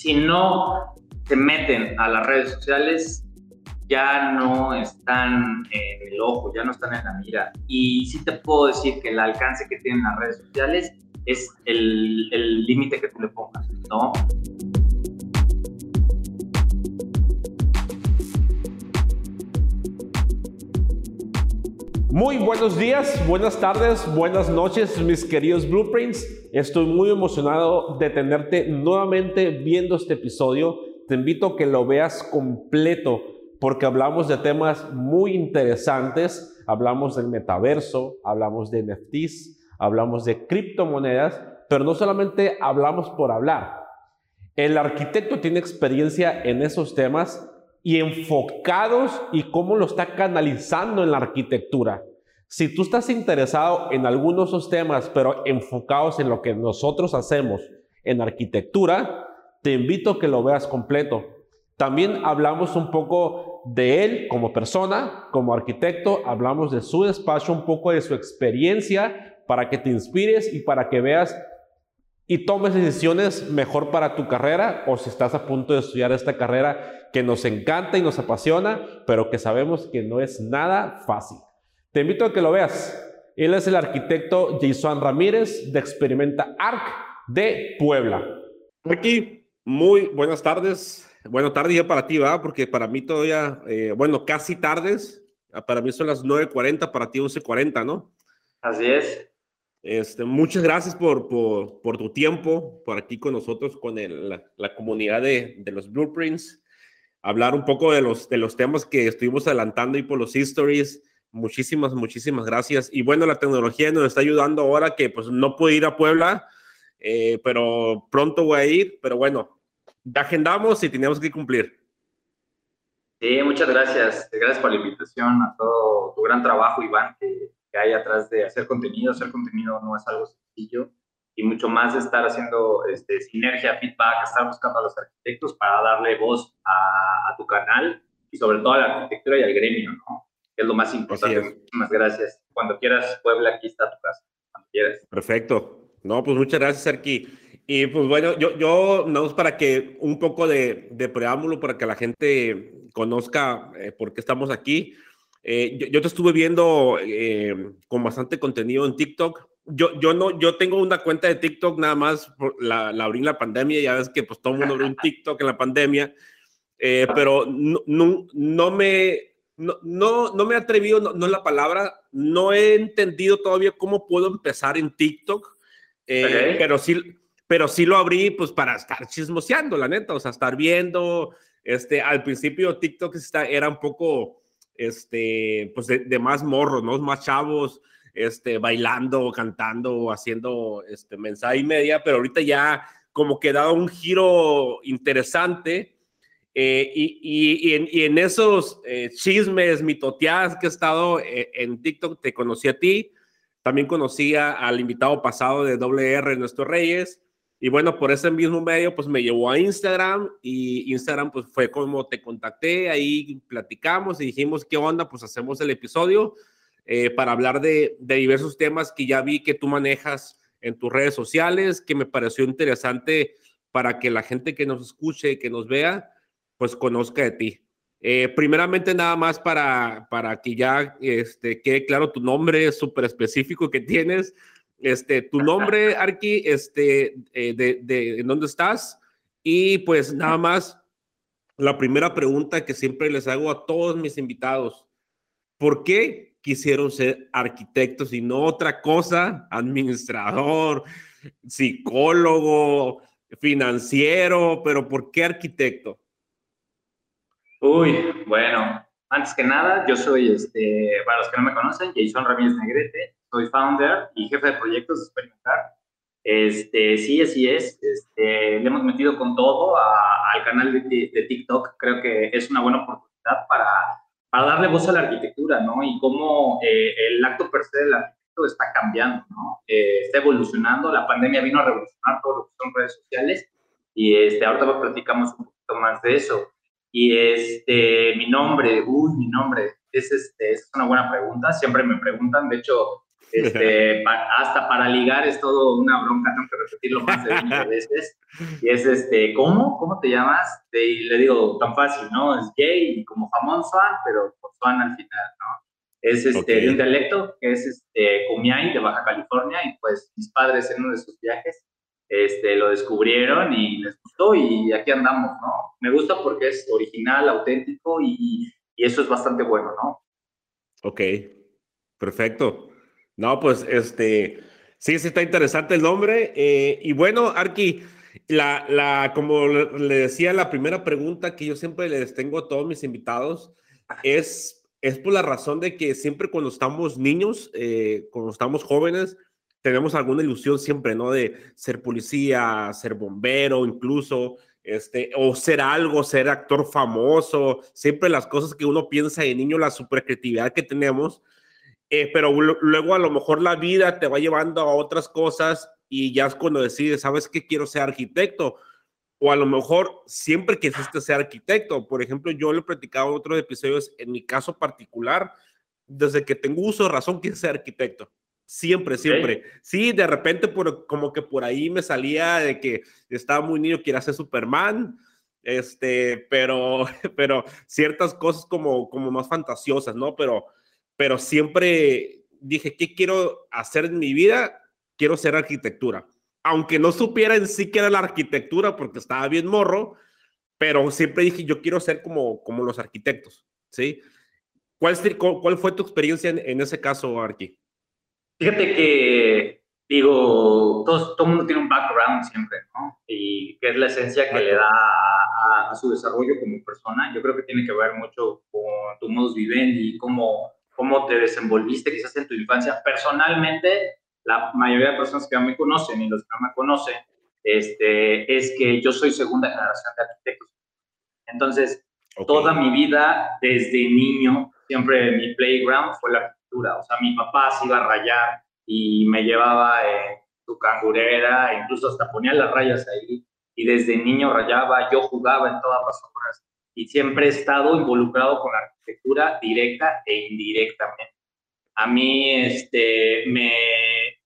si no se meten a las redes sociales, ya no están en el ojo, ya no están en la mira. Y sí te puedo decir que el alcance que tienen las redes sociales es el límite que tú le pongas, ¿no? Muy buenos días, buenas tardes, buenas noches, mis queridos Blueprints. Estoy muy emocionado de tenerte nuevamente viendo este episodio. Te invito a que lo veas completo porque hablamos de temas muy interesantes. Hablamos del metaverso, hablamos de NFTs, hablamos de criptomonedas, pero no solamente hablamos por hablar. El arquitecto tiene experiencia en esos temas y enfocados y cómo lo está canalizando en la arquitectura. Si tú estás interesado en algunos de esos temas, pero enfocados en lo que nosotros hacemos en arquitectura, te invito a que lo veas completo. También hablamos un poco de él como persona, como arquitecto, hablamos de su despacho, un poco de su experiencia para que te inspires y para que veas y tomes decisiones mejor para tu carrera o si estás a punto de estudiar esta carrera que nos encanta y nos apasiona, pero que sabemos que no es nada fácil. Te invito a que lo veas. Él es el arquitecto Jason Ramírez de Experimenta Arc de Puebla. Aquí, muy buenas tardes. Buenas tardes ya para ti, ¿va? Porque para mí todavía, eh, bueno, casi tardes. Para mí son las 9.40, para ti 11.40, ¿no? Así es. Este, muchas gracias por, por, por, tu tiempo, por aquí con nosotros, con la, la, comunidad de, de, los Blueprints, hablar un poco de los, de los temas que estuvimos adelantando y por los histories. Muchísimas, muchísimas gracias. Y bueno, la tecnología nos está ayudando ahora que pues no puedo ir a Puebla, eh, pero pronto voy a ir, pero bueno, agendamos y tenemos que cumplir. Sí, muchas gracias. Gracias por la invitación a todo tu gran trabajo, Iván, que que hay atrás de hacer contenido. Hacer contenido no es algo sencillo y mucho más de estar haciendo este, sinergia, feedback, estar buscando a los arquitectos para darle voz a, tu canal y sobre todo a la arquitectura y al gremio, ¿no? Que es lo más importante. Muchísimas gracias. Cuando quieras, Puebla, aquí está tu casa. Cuando quieras. Perfecto. No, pues muchas gracias, Arqui. Y pues bueno, yo, yo no para que un poco de, de preámbulo, para que la gente conozca eh, por qué estamos aquí. Eh, yo, te estuve viendo eh, con bastante contenido en TikTok. Yo, yo, no, yo tengo una cuenta de TikTok nada más, la, la abrí en la pandemia, ya ves que pues todo el mundo abrió un TikTok en la pandemia, eh, pero no, no, no me, no, no, no, me he atrevido, no, es la palabra, no he entendido todavía cómo puedo empezar en TikTok, pero, sí, pero sí lo abrí pues para estar chismoseando, la neta, o sea, estar viendo, este, al principio TikTok está, era un poco este, pues de, más morros, ¿no? Más chavos, este, bailando, cantando, haciendo, este, mensaje y media, pero ahorita ya como que da un giro interesante. Eh, y, en, esos eh, chismes, mitoteadas que he estado eh, en TikTok, te conocí a ti, también conocía al invitado pasado de WR, Nuestro Reyes, y bueno, por ese mismo medio, pues me llevó a Instagram y Instagram pues fue como te contacté, ahí platicamos y dijimos, ¿qué onda? Pues hacemos el episodio eh, para hablar de, de, diversos temas que ya vi que tú manejas en tus redes sociales, que me pareció interesante para que la gente que nos escuche, que nos vea, pues conozca de ti. Eh, primeramente, nada más para, para que ya este, quede claro tu nombre súper específico que tienes. Este, tu nombre, Arki, este, eh, de, de, dónde estás. Y pues nada más, la primera pregunta que siempre les hago a todos mis invitados, ¿por qué quisieron ser arquitectos y no otra cosa? Administrador, psicólogo, financiero, pero ¿por qué arquitecto? Uy, bueno, antes que nada, yo soy, este, para los que no me conocen, Jason Ramírez Negrete, soy founder y jefe de proyectos de Experimentar. Este, sí, así es. Este, le hemos metido con todo al canal de, de, TikTok. Creo que es una buena oportunidad para, para darle voz a la arquitectura, ¿no? Y cómo eh, el acto per se del arquitecto está cambiando, ¿no? Eh, está evolucionando. La pandemia vino a revolucionar todo lo que son redes sociales y este, ahorita platicamos un poquito más de eso. Y este, mi nombre, uy, mi nombre, es, este, es una buena pregunta. Siempre me preguntan, de hecho, Este, hasta para ligar es todo una bronca, tengo que repetirlo más de 20 veces. Y es este, ¿cómo? ¿Cómo te llamas? Y le digo, tan fácil, ¿no? Es gay y como jamón Swan, pero con Swan al final, ¿no? Es este, de un dialecto que es este, Cumiay de Baja California y pues mis padres en uno de sus viajes este, lo descubrieron y les gustó y aquí andamos, ¿no? Me gusta porque es original, auténtico y, y eso es bastante bueno, ¿no? Ok, perfecto. No, pues este, sí, sí está interesante el nombre. Eh, y bueno, Arki, la, la, como le decía, la primera pregunta que yo siempre les tengo a todos mis invitados es, es por la razón de que siempre cuando estamos niños, eh, cuando estamos jóvenes, tenemos alguna ilusión siempre, ¿no? De ser policía, ser bombero, incluso, este, o ser algo, ser actor famoso, siempre las cosas que uno piensa de niño, la super creatividad que tenemos, eh, pero luego a lo mejor la vida te va llevando a otras cosas y ya es cuando decides, ¿sabes qué? Quiero ser arquitecto. O a lo mejor siempre quisiste ser arquitecto. Por ejemplo, yo lo he platicado en otros episodios, en mi caso particular, desde que tengo uso de razón, quise ser arquitecto. Siempre, siempre. Sí, de repente por, como que por ahí me salía de que estaba muy niño, quería ser Superman, este, pero, pero ciertas cosas como, como más fantasiosas, ¿no? Pero, pero siempre dije, ¿qué quiero hacer en mi vida? Quiero ser arquitectura. Aunque no supiera en sí qué era la arquitectura porque estaba bien morro, pero siempre dije, yo quiero ser como, como los arquitectos, ¿sí? ¿Cuál, cuál fue tu experiencia en, en ese caso, Arqui? Fíjate que, digo, todo, todo mundo tiene un background siempre, ¿no? Y que es la esencia que le da a, su desarrollo como persona. Yo creo que tiene que ver mucho con tu modus vivendi, cómo, cómo te desenvolviste quizás en tu infancia. Personalmente, la mayoría de personas que me conocen y los que no me conocen, este, es que yo soy segunda generación de arquitectos. Entonces, toda mi vida, desde niño, siempre mi playground fue la o sea, mi papá se iba a rayar y me llevaba en su cangurera, incluso hasta ponía las rayas ahí. Y desde niño rayaba, yo jugaba en todas las obras. Y siempre he estado involucrado con la arquitectura directa e indirectamente. A mí, este, me,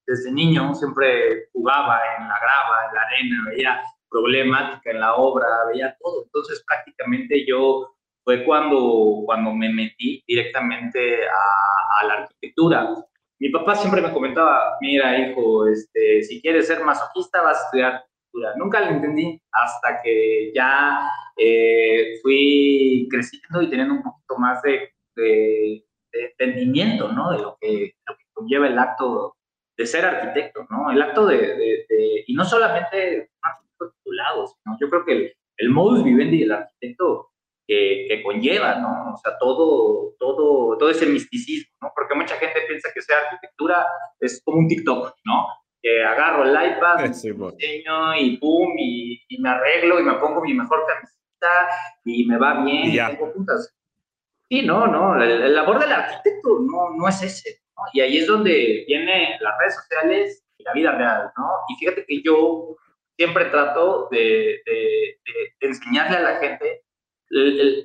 desde niño siempre jugaba en la grava, en la arena, veía problemática en la obra, veía todo. Entonces, prácticamente yo fue cuando, cuando me metí directamente a, la arquitectura. Mi papá siempre me comentaba, mira hijo, este, si quieres ser masoquista vas a estudiar Nunca lo entendí hasta que ya eh, fui creciendo y teniendo un poquito más de, de, entendimiento, ¿no? De lo que, lo que, conlleva el acto de ser arquitecto, ¿no? El acto de, de y no solamente un arquitecto titulado, sino yo creo que el, el modus vivendi del arquitecto que, conlleva, ¿no? O sea, todo, todo, todo ese misticismo, ¿no? Porque mucha gente piensa que sea arquitectura es como un TikTok, ¿no? Que agarro el iPad, sí, diseño y pum, y, me arreglo y me pongo mi mejor camiseta y me va bien y, tengo puntas. Sí, no, no, el, labor del arquitecto no, no es ese, ¿no? Y ahí es donde vienen las redes sociales y la vida real, ¿no? Y fíjate que yo siempre trato de, de, de enseñarle a la gente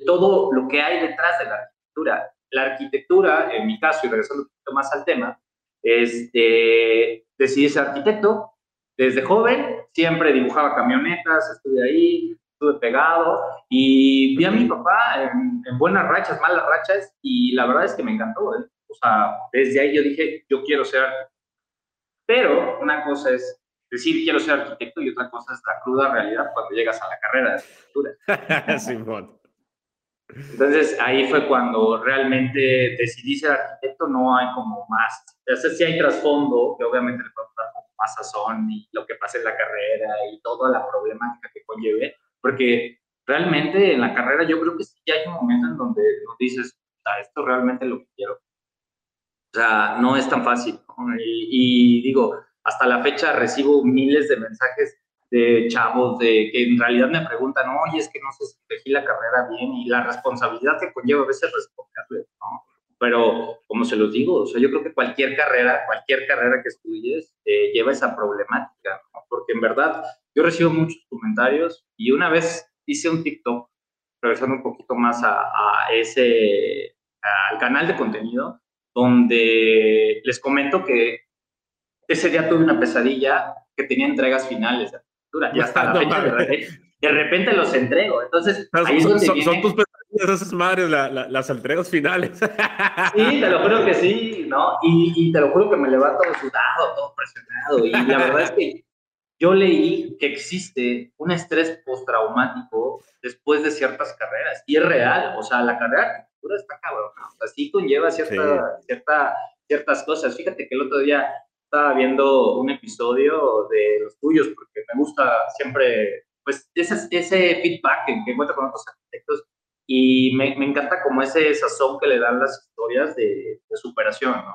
todo lo que hay detrás de la arquitectura. La arquitectura, en mi caso, y regresando un poquito más al tema, este, decidí ser arquitecto. Desde joven siempre dibujaba camionetas, estuve ahí, estuve pegado y vi a mi papá en, buenas rachas, malas rachas y la verdad es que me encantó. ¿eh? O sea, desde ahí yo dije, yo quiero ser arquitecto. Pero una cosa es decir quiero ser arquitecto y otra cosa es la cruda realidad cuando llegas a la carrera de arquitectura. Simón. Entonces ahí fue cuando realmente decidí ser arquitecto, no hay como más. Sea, sí hay trasfondo, que obviamente le podemos dar más sazón y lo que pasa en la carrera y toda la problemática que conlleve, porque realmente en la carrera yo creo que sí hay un momento en donde dices, ah, esto realmente lo que quiero. O sea, no es tan fácil. y digo, hasta la fecha recibo miles de mensajes de chavos de que en realidad me preguntan, oye, es que no sé si elegí la carrera bien y la responsabilidad que conlleva a veces responderle, ¿no? Pero, como se los digo, o sea, yo creo que cualquier carrera, cualquier carrera que estudies, eh, lleva esa problemática, ¿no? Porque en verdad, yo recibo muchos comentarios y una vez hice un TikTok, regresando un poquito más a, a ese, al canal de contenido, donde les comento que ese día tuve una pesadilla que tenía entregas finales de Ya la fecha, de repente, de repente, los entrego. Entonces, ahí son, son, tus pesadillas esas madres, las entregas finales. Sí, te lo juro que sí, ¿no? Y, y te lo juro que me levanto sudado, todo presionado. Y la verdad es que yo leí que existe un estrés postraumático después de ciertas carreras y es real, o sea, la carrera de arquitectura está cabrón, o sea, sí conlleva cierta, cierta, ciertas cosas. Fíjate que el otro día estaba viendo un episodio de los tuyos porque me gusta siempre, pues, ese, ese feedback que, encuentro con otros arquitectos y me, me, encanta como ese sazón que le dan las historias de, de superación, ¿no?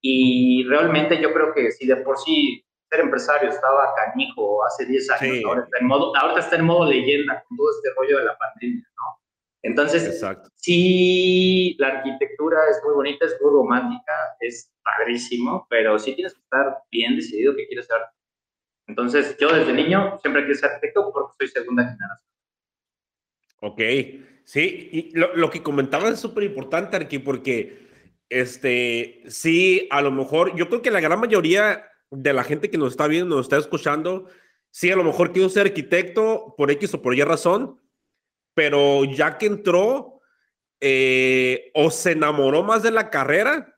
Y realmente yo creo que si de por sí empresario estaba canijo hace 10 años, ahora, está en modo, ahora está en modo leyenda con todo este rollo de la pandemia, ¿no? Entonces, Exacto. sí, la arquitectura es muy bonita, es muy romántica, es padrísimo, pero sí tienes que estar bien decidido que quieres ser. Entonces, yo desde niño siempre quise ser arquitecto porque soy segunda generación. Ok, sí, y lo, lo que comentabas es súper importante, Arqui, porque este, sí, a lo mejor, yo creo que la gran mayoría de la gente que nos está viendo, nos está escuchando, sí, a lo mejor quiero ser arquitecto por X o por Y razón, pero ya que entró, eh, o se enamoró más de la carrera,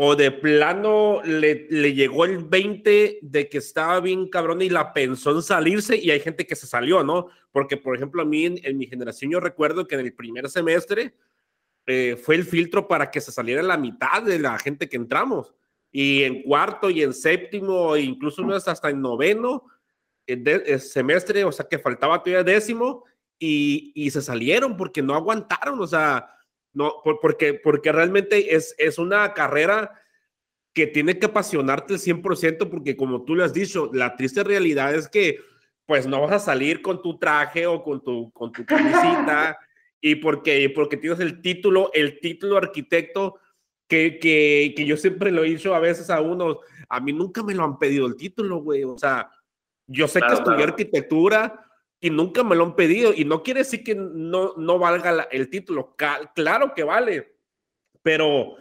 o de plano le, le, llegó el 20 de que estaba bien cabrón y la pensó en salirse y hay gente que se salió, ¿no? Porque, por ejemplo, a mí en, mi generación yo recuerdo que en el primer semestre eh, fue el filtro para que se saliera la mitad de la gente que entramos y en cuarto y en séptimo, e incluso hasta en noveno de, semestre, o sea que faltaba todavía décimo, y, y, se salieron porque no aguantaron, o sea, no, porque, porque realmente es, es una carrera que tiene que apasionarte el 100%, porque como tú lo has dicho, la triste realidad es que pues no vas a salir con tu traje o con tu, con tu camisita, y porque, porque tienes el título, el título arquitecto, que, que, que, yo siempre lo he dicho a veces a unos, a mí nunca me lo han pedido el título, güey. O sea, yo sé que estudié arquitectura y nunca me lo han pedido y no quiere decir que no, no valga el título. claro que vale, pero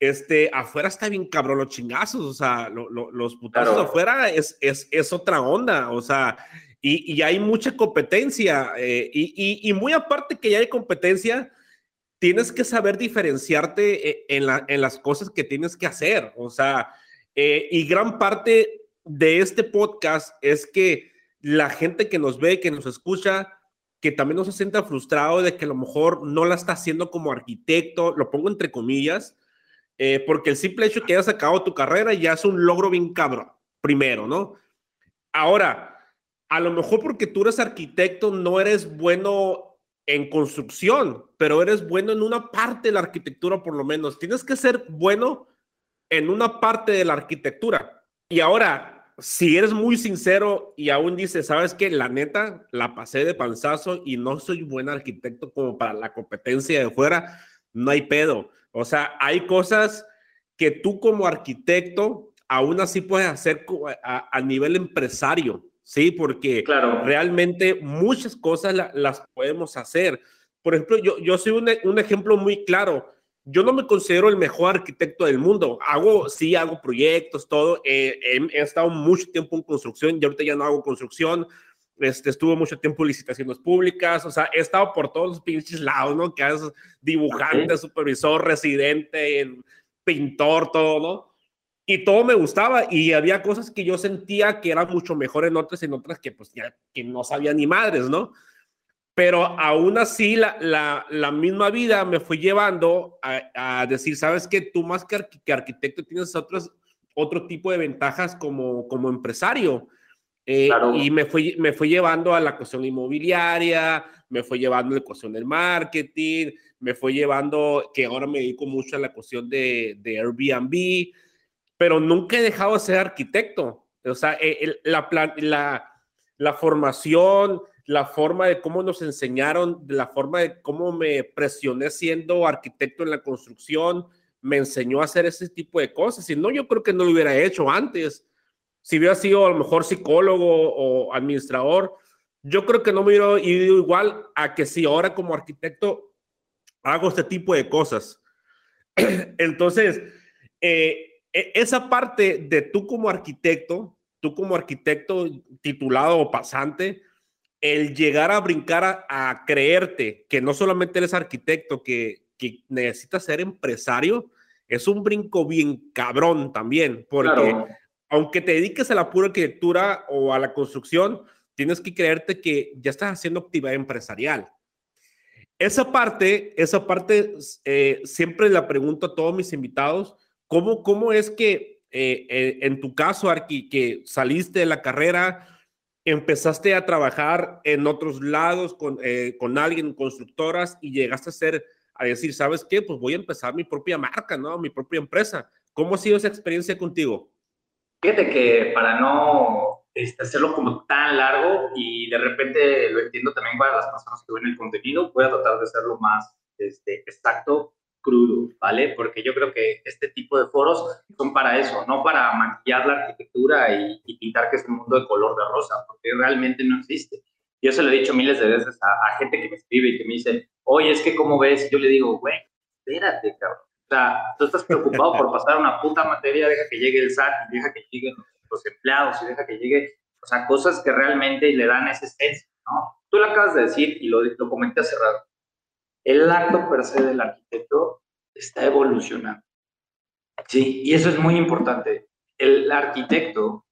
este, afuera está bien cabrón los chingazos, o sea, los putazos afuera es, es, es, otra onda, o sea, y, y hay mucha competencia eh, y, y, y muy aparte que ya hay competencia tienes que saber diferenciarte eh, en, en, las cosas que tienes que hacer. O sea, eh, y gran parte de este podcast es que la gente que nos ve, que nos escucha, que también no se sienta frustrado de que a lo mejor no la está haciendo como arquitecto, lo pongo entre comillas, eh, porque el simple hecho de que hayas acabado tu carrera ya es un logro bien cabrón, primero, ¿no? Ahora, a lo mejor porque tú eres arquitecto no eres bueno en construcción, pero eres bueno en una parte de la arquitectura por lo menos. Tienes que ser bueno en una parte de la arquitectura. Y ahora, si eres muy sincero y aún dices, sabes que la neta, la pasé de panzazo y no soy buen arquitecto como para la competencia de fuera, no hay pedo. O sea, hay cosas que tú como arquitecto aún así puedes hacer a, a nivel empresario. ¿sí? Porque claro. realmente muchas cosas las podemos hacer. Por ejemplo, yo, yo soy un, un, ejemplo muy claro. Yo no me considero el mejor arquitecto del mundo. Hago, sí, hago proyectos, todo. he, estado mucho tiempo en construcción y ahorita ya no hago construcción. Este, estuve mucho tiempo en licitaciones públicas, o sea, he estado por todos los pinches lados, ¿no? Que haces dibujante, supervisor, residente, pintor, todo, ¿no? y todo me gustaba y había cosas que yo sentía que eran mucho mejor en otras, en otras que pues ya que no sabía ni madres, ¿no? Pero aún así la, la, la misma vida me fue llevando a, a, decir, sabes que tú más que, que arquitecto tienes otros, otro tipo de ventajas como, como empresario. Eh, y me fue, me fue llevando a la cuestión inmobiliaria, me fue llevando a la cuestión del marketing, me fue llevando, que ahora me dedico mucho a la cuestión de, de Airbnb, pero nunca he dejado de ser arquitecto. O sea, eh, la, la, la formación, la forma de cómo nos enseñaron, la forma de cómo me presioné siendo arquitecto en la construcción, me enseñó a hacer ese tipo de cosas. Y no, yo creo que no lo hubiera hecho antes. Si hubiera sido a lo mejor psicólogo o administrador, yo creo que no me hubiera ido igual a que si ahora como arquitecto hago este tipo de cosas. Entonces, eh, e, esa parte de tú como arquitecto, tú como arquitecto titulado o pasante, el llegar a brincar a, creerte que no solamente eres arquitecto, que, que, necesitas ser empresario, es un brinco bien cabrón también, porque aunque te dediques a la pura arquitectura o a la construcción, tienes que creerte que ya estás haciendo actividad empresarial. Esa parte, esa parte eh, siempre la pregunto a todos mis invitados, ¿cómo, cómo es que eh, eh, en tu caso, Arqui, que saliste de la carrera, empezaste a trabajar en otros lados con, con alguien, constructoras, y llegaste a ser, a decir, ¿sabes qué? Pues voy a empezar mi propia marca, ¿no? Mi propia empresa. ¿Cómo ha sido esa experiencia contigo? Fíjate que para no este, hacerlo como tan largo y de repente lo entiendo también para las personas que ven el contenido, voy a tratar de hacerlo más este, exacto, crudo, ¿vale? Porque yo creo que este tipo de foros son para eso, no para maquillar la arquitectura y, pintar que es un mundo de color de rosa, porque realmente no existe. Yo se lo he dicho miles de veces a, gente que me escribe y que me dice, oye, es que ¿cómo ves? Y yo le digo, güey, espérate, cabrón. O sea, tú estás preocupado por pasar una puta materia, deja que llegue el SAT, deja que lleguen los empleados y deja que llegue, o sea, cosas que realmente le dan esa esencia, ¿no? Tú lo acabas de decir y lo, lo comenté hace rato. El acto per se del arquitecto está evolucionando. Sí, y eso es muy importante. El arquitecto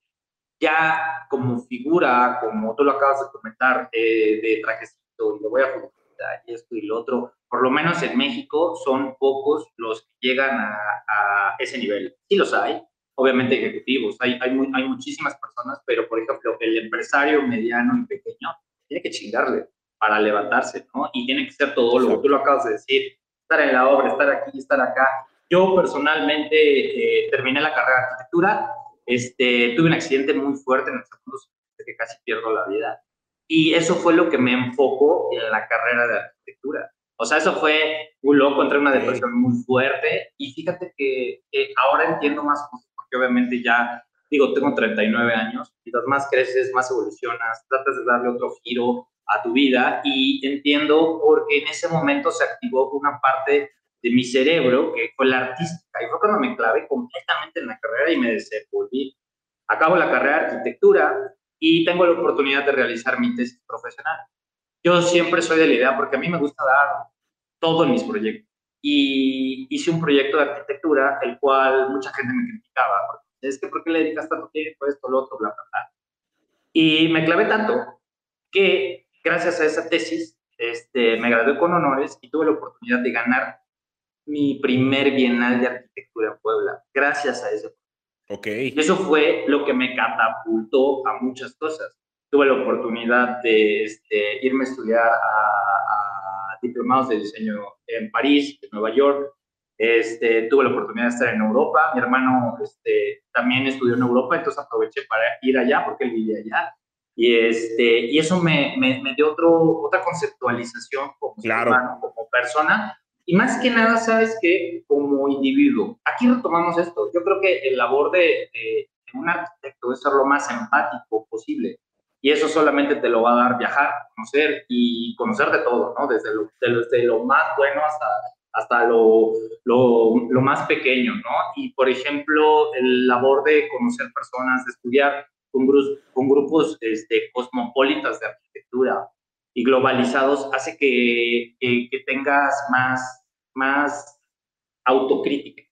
ya como figura, como tú lo acabas de comentar, eh, de trajecito, y lo voy a publicitar, y esto y lo otro, por lo menos en México son pocos los que llegan a, a ese nivel. Sí los hay, obviamente ejecutivos, hay, hay, hay muchísimas personas, pero por ejemplo, el empresario mediano y pequeño tiene que chingarle para levantarse, ¿no? Y tiene que ser todo lo que tú lo acabas de decir, estar en la obra, estar aquí, estar acá. Yo personalmente eh, terminé la carrera de arquitectura, este, tuve un accidente muy fuerte en el segundo que casi pierdo la vida. Y eso fue lo que me enfocó en la carrera de arquitectura. O sea, eso fue un loco, entré en una depresión muy fuerte y fíjate que, que ahora entiendo más cosas que obviamente ya, digo, tengo 39 años, y más creces, más evolucionas, tratas de darle otro giro a tu vida y entiendo porque en ese momento se activó una parte de mi cerebro que fue la artística y fue cuando me clavé completamente en la carrera y me desenvolví. Acabo la carrera de arquitectura y tengo la oportunidad de realizar mi tesis profesional. Yo siempre soy de la idea porque a mí me gusta dar todo en mis proyectos y hice un proyecto de arquitectura, el cual mucha gente me criticaba, porque es que ¿por qué le dedicas tanto tiempo esto, lo otro, bla, bla, bla? Y me clavé tanto que gracias a esa tesis este, me gradué con honores y tuve la oportunidad de ganar mi primer Bienal de Arquitectura en Puebla, gracias a ese Ok. Y eso fue lo que me catapultó a muchas cosas. Tuve la oportunidad de este, irme a estudiar a diplomados de diseño en París, en Nueva York. Este, tuve la oportunidad de estar en Europa. Mi hermano este, también estudió en Europa, entonces aproveché para ir allá porque él vivía allá. Y, este, y eso me, me, dio otro, otra conceptualización como claro. hermano, como persona. Y más que nada, sabes que como individuo, aquí retomamos esto. Yo creo que el labor de, de un arquitecto es ser lo más empático posible y eso solamente te lo va a dar viajar, conocer y conocer de todo, ¿no? Desde lo, desde lo más bueno hasta, hasta lo, lo, lo, más pequeño, ¿no? Y, por ejemplo, el labor de conocer personas, de estudiar con, grupos, con grupos este, cosmopolitas de arquitectura y globalizados hace que, que, que tengas más, más autocrítica,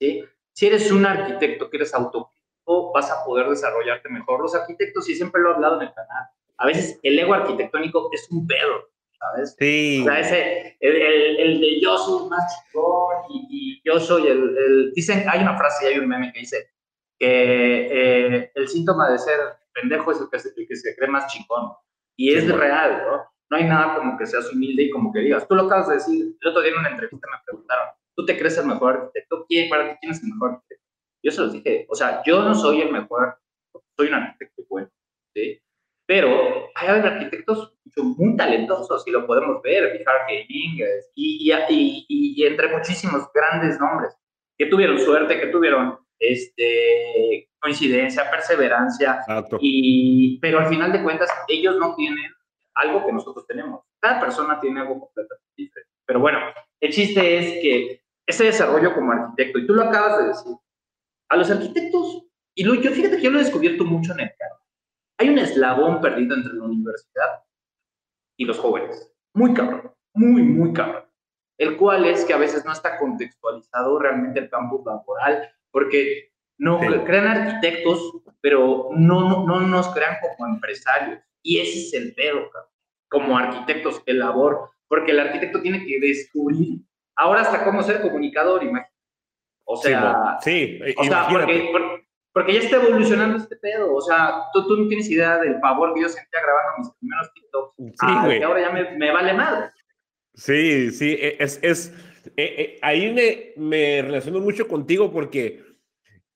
¿sí? Si eres un arquitecto que eres autocrítico, vas a poder desarrollarte mejor. Los arquitectos, y siempre lo he hablado en el canal, a veces el ego arquitectónico es un pedo, ¿sabes? Sí. O sea, ese, el, el, de yo soy más chingón y, yo soy el, el, Dicen, hay una frase y hay un meme que dice que eh, el síntoma de ser pendejo es el que, el que se cree más chingón. Y es real, ¿no? No hay nada como que seas humilde y como que digas. Tú lo acabas de decir. El otro día en una entrevista me preguntaron, ¿tú te crees el mejor arquitecto? ¿Quién, para ti, quién es el mejor arquitecto? Yo se los dije, o sea, yo no soy el mejor, soy un arquitecto bueno, ¿sí? Pero hay arquitectos muy talentosos y lo podemos ver, Richard Inges y, y, y, entre muchísimos grandes nombres que tuvieron suerte, que tuvieron este, coincidencia, perseverancia, y, pero al final de cuentas ellos no tienen algo que nosotros tenemos. Cada persona tiene algo completamente diferente. Pero bueno, el chiste es que ese desarrollo como arquitecto, y tú lo acabas de decir, a los arquitectos, y lo, yo fíjate que yo lo he descubierto mucho en el carro, hay un eslabón perdido entre la universidad y los jóvenes, muy cabrón, muy, muy cabrón, el cual es que a veces no está contextualizado realmente el campo laboral, porque no crean arquitectos, pero no, no, no nos crean como empresarios, y ese es el pedo, como arquitectos, el labor, porque el arquitecto tiene que descubrir ahora hasta cómo ser comunicador, imagínate. O sea, sí, o sea porque, porque, ya está evolucionando este pedo. O sea, tú, tú no tienes idea del favor que yo sentía grabando mis primeros TikToks. Sí, ah, que ahora ya me, me, vale madre. Sí, sí, e, es, es eh, eh, ahí me, me, relaciono mucho contigo porque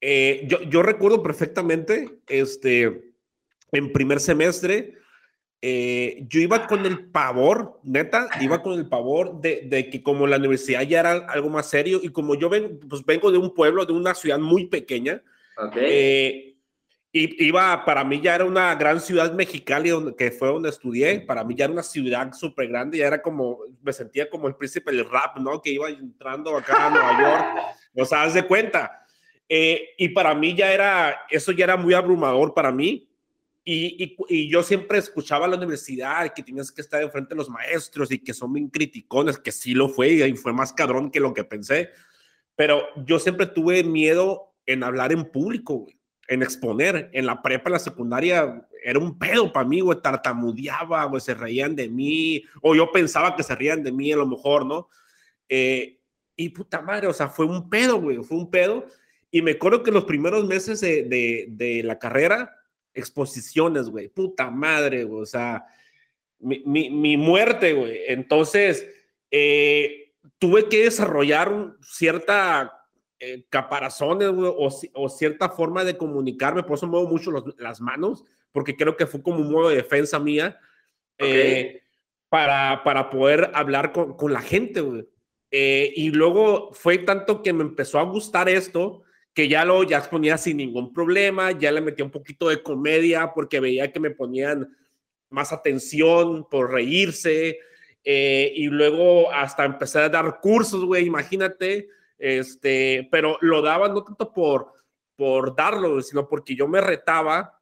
eh, yo, yo recuerdo perfectamente, este, en primer semestre, eh, yo iba con el pavor, neta, iba con el pavor de, de, que como la universidad ya era algo más serio y como yo ven, pues vengo de un pueblo, de una ciudad muy pequeña, eh, y iba, para mí ya era una gran ciudad mexicana, donde, que fue donde estudié, para mí ya era una ciudad súper grande, ya era como, me sentía como el príncipe del rap, ¿no? Que iba entrando acá a Nueva York, o sea, haz de cuenta. Eh, y para mí ya era, eso ya era muy abrumador para mí, y, y, yo siempre escuchaba a la universidad que tienes que estar enfrente de los maestros y que son bien criticones, que sí lo fue y fue más cabrón que lo que pensé. Pero yo siempre tuve miedo en hablar en público, en exponer. En la prepa, en la secundaria, era un pedo para mí, güey. Tartamudeaba, güey, se reían de mí, o yo pensaba que se reían de mí a lo mejor, ¿no? Eh, y puta madre, o sea, fue un pedo, güey, fue un pedo. Y me acuerdo que los primeros meses de, de, de la carrera, exposiciones, güey, puta madre, güey, o sea, mi, mi, mi muerte, güey. Entonces, eh, tuve que desarrollar cierta eh, caparazones, o, o, cierta forma de comunicarme, por eso muevo mucho las manos, porque creo que fue como un modo de defensa mía, eh, para, para poder hablar con, con la gente. Eh, y luego fue tanto que me empezó a gustar esto, que ya lo ya exponía sin ningún problema, ya le metía un poquito de comedia porque veía que me ponían más atención por reírse, y luego hasta empecé a dar cursos, güey, imagínate, este, pero lo daba no tanto por, por darlo, sino porque yo me retaba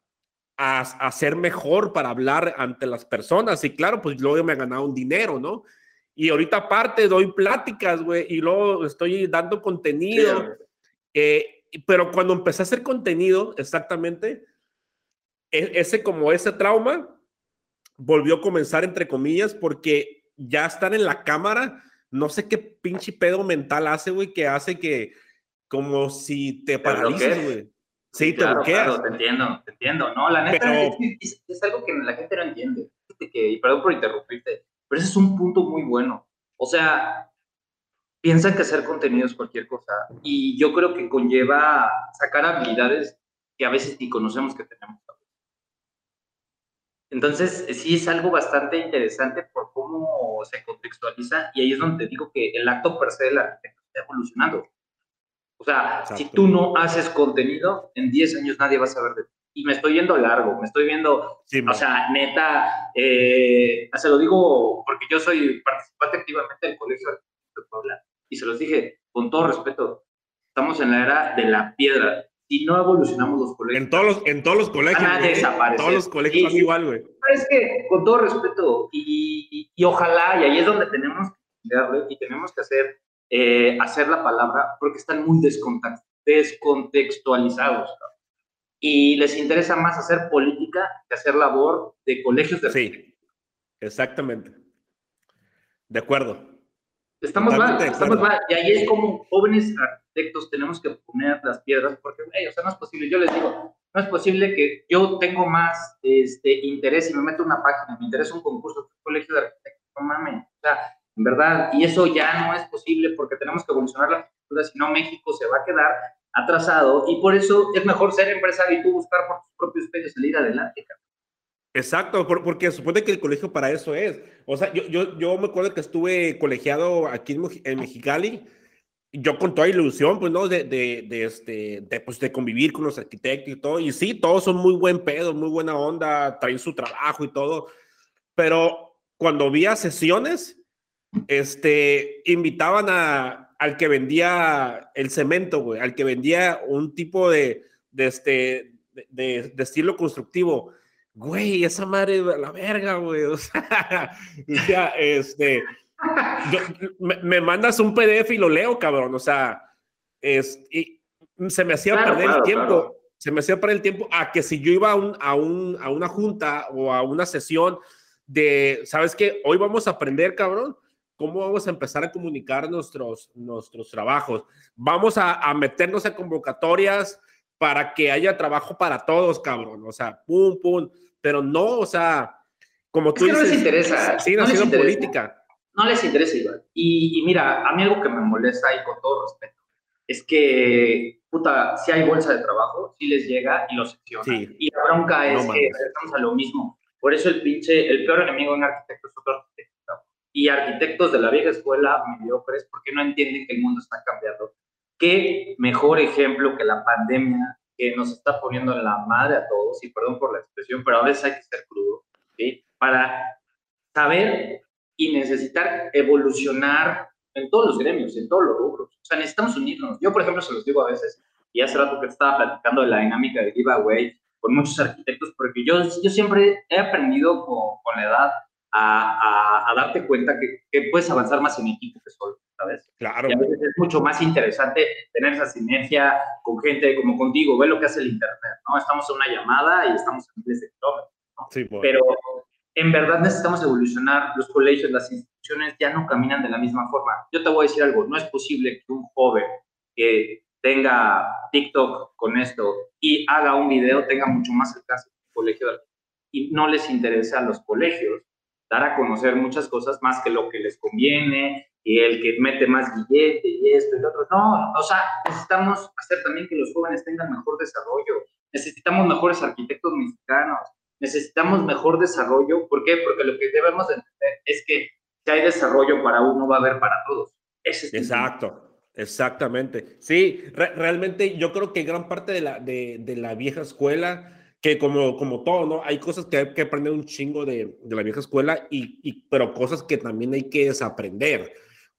a, a, ser mejor para hablar ante las personas, y claro, pues luego me ganaba un dinero, ¿no? Y ahorita aparte doy pláticas, güey, y luego estoy dando contenido. Eh, pero cuando empecé a hacer contenido, exactamente, e, ese como ese trauma volvió a comenzar entre comillas porque ya estar en la cámara, no sé qué pinche pedo mental hace, güey, que hace que como si te paralices, güey. Sí, te bloqueas. te entiendo, te entiendo. No, la neta es, es, algo que la gente no entiende. Que, y perdón por interrumpirte, pero ese es un punto muy bueno. O sea, piensan que hacer contenido es cualquier cosa y yo creo que conlleva sacar habilidades que a veces ni conocemos que tenemos. Entonces, sí es algo bastante interesante por cómo contextualiza y ahí es donde te digo que el acto per se del arquitecto está evolucionando. O sea, si tú no haces contenido, en 10 años nadie va a saber de ti. Y me estoy yendo largo, me estoy viendo, o sea, neta, eh, se lo digo porque yo soy participante activamente del Colegio de Puebla y se los dije con todo respeto, estamos en la era de la piedra. Si no evolucionamos los colegios. En todos los, en todos los colegios. Todos los colegios son igual, güey. Es que, con todo respeto, y, y, ojalá, y ahí es donde tenemos que darle y tenemos que hacer, eh, hacer la palabra, porque están muy descontextualizados. Y les interesa más hacer política que hacer labor de colegios de. Sí, exactamente. De acuerdo. Estamos mal, estamos mal. Y ahí es como jóvenes arquitectos tenemos que poner las piedras, porque, o sea, no es posible. Yo les digo, no es posible que yo tengo más este, interés y me meto una página, me interesa un concurso, un colegio de arquitectos, no mames. O sea, en verdad, y eso ya no es posible porque tenemos que evolucionar la arquitectura, si no México se va a quedar atrasado y por eso es mejor ser empresario y tú buscar por tus propios medios salir adelante. Exacto, porque supone que el colegio para eso es. O sea, yo, yo, yo me acuerdo que estuve colegiado aquí en, Mexicali, yo con toda ilusión, pues, ¿no? De, de, de, este, de, pues, de convivir con los arquitectos y todo. Y sí, todos son muy buen pedo, muy buena onda, traen su trabajo y todo. Pero cuando vi a sesiones, este, invitaban a, al que vendía el cemento, güey, al que vendía un tipo de, de este, de, de, estilo constructivo. Güey, esa madre, la verga, güey. O sea, este, me, me, mandas un PDF y lo leo, cabrón. O sea, es, y se me hacía perder el tiempo. Se me hacía perder el tiempo a que si yo iba a, un, a, un, a una junta o a una sesión de, ¿sabes qué? Hoy vamos a aprender, cabrón, cómo vamos a empezar a comunicar nuestros, nuestros trabajos. Vamos a, a meternos a convocatorias para que haya trabajo para todos, cabrón. O sea, pum, pum. Pero no, o sea, como tú dices. No les interesa. Sí, no les política. No les interesa igual. Y, y, mira, a mí algo que me molesta y con todo respeto es que, puta, si hay bolsa de trabajo, si les llega y lo secciona. Y la bronca es que estamos a lo mismo. Por eso el pinche, el peor enemigo de un arquitecto es otro arquitecto. Y arquitectos de la vieja escuela mediocres, porque no entienden que el mundo está cambiando qué mejor ejemplo que la pandemia que nos está poniendo en la madre a todos, y perdón por la expresión, pero a veces hay que ser crudo, para saber y necesitar evolucionar en todos los gremios, en todos los rubros. O sea, necesitamos unirnos. Yo, por ejemplo, se los digo a veces, y hace rato que estaba platicando de la dinámica de giveaway con muchos arquitectos, porque yo, yo siempre he aprendido con, con la edad a, a, darte cuenta que, que, puedes avanzar más en equipo que solo. ¿Sabes? Claro. Y a veces es mucho más interesante tener esa sinergia con gente como contigo, ve lo que hace el Internet, ¿no? Estamos en una llamada y estamos en miles de kilómetros, ¿no? Sí, pues. Pero en verdad necesitamos evolucionar, los colegios, las instituciones ya no caminan de la misma forma. Yo te voy a decir algo, no es posible que un joven que tenga TikTok con esto y haga un video tenga mucho más alcance que un colegio y no les interesa a los colegios dar a conocer muchas cosas más que lo que les conviene y el que mete más billete y esto y lo otro. No, o sea, necesitamos hacer también que los jóvenes tengan mejor desarrollo. Necesitamos mejores arquitectos mexicanos. Necesitamos mejor desarrollo. ¿Por qué? Porque lo que debemos entender es que si hay desarrollo para uno, va a haber para todos. Ese Exacto. Exactamente. Sí, realmente yo creo que gran parte de la, de, de la vieja escuela que como, como todo, ¿no? Hay cosas que hay que aprender un chingo de, de la vieja escuela, y, y, pero cosas que también hay que desaprender,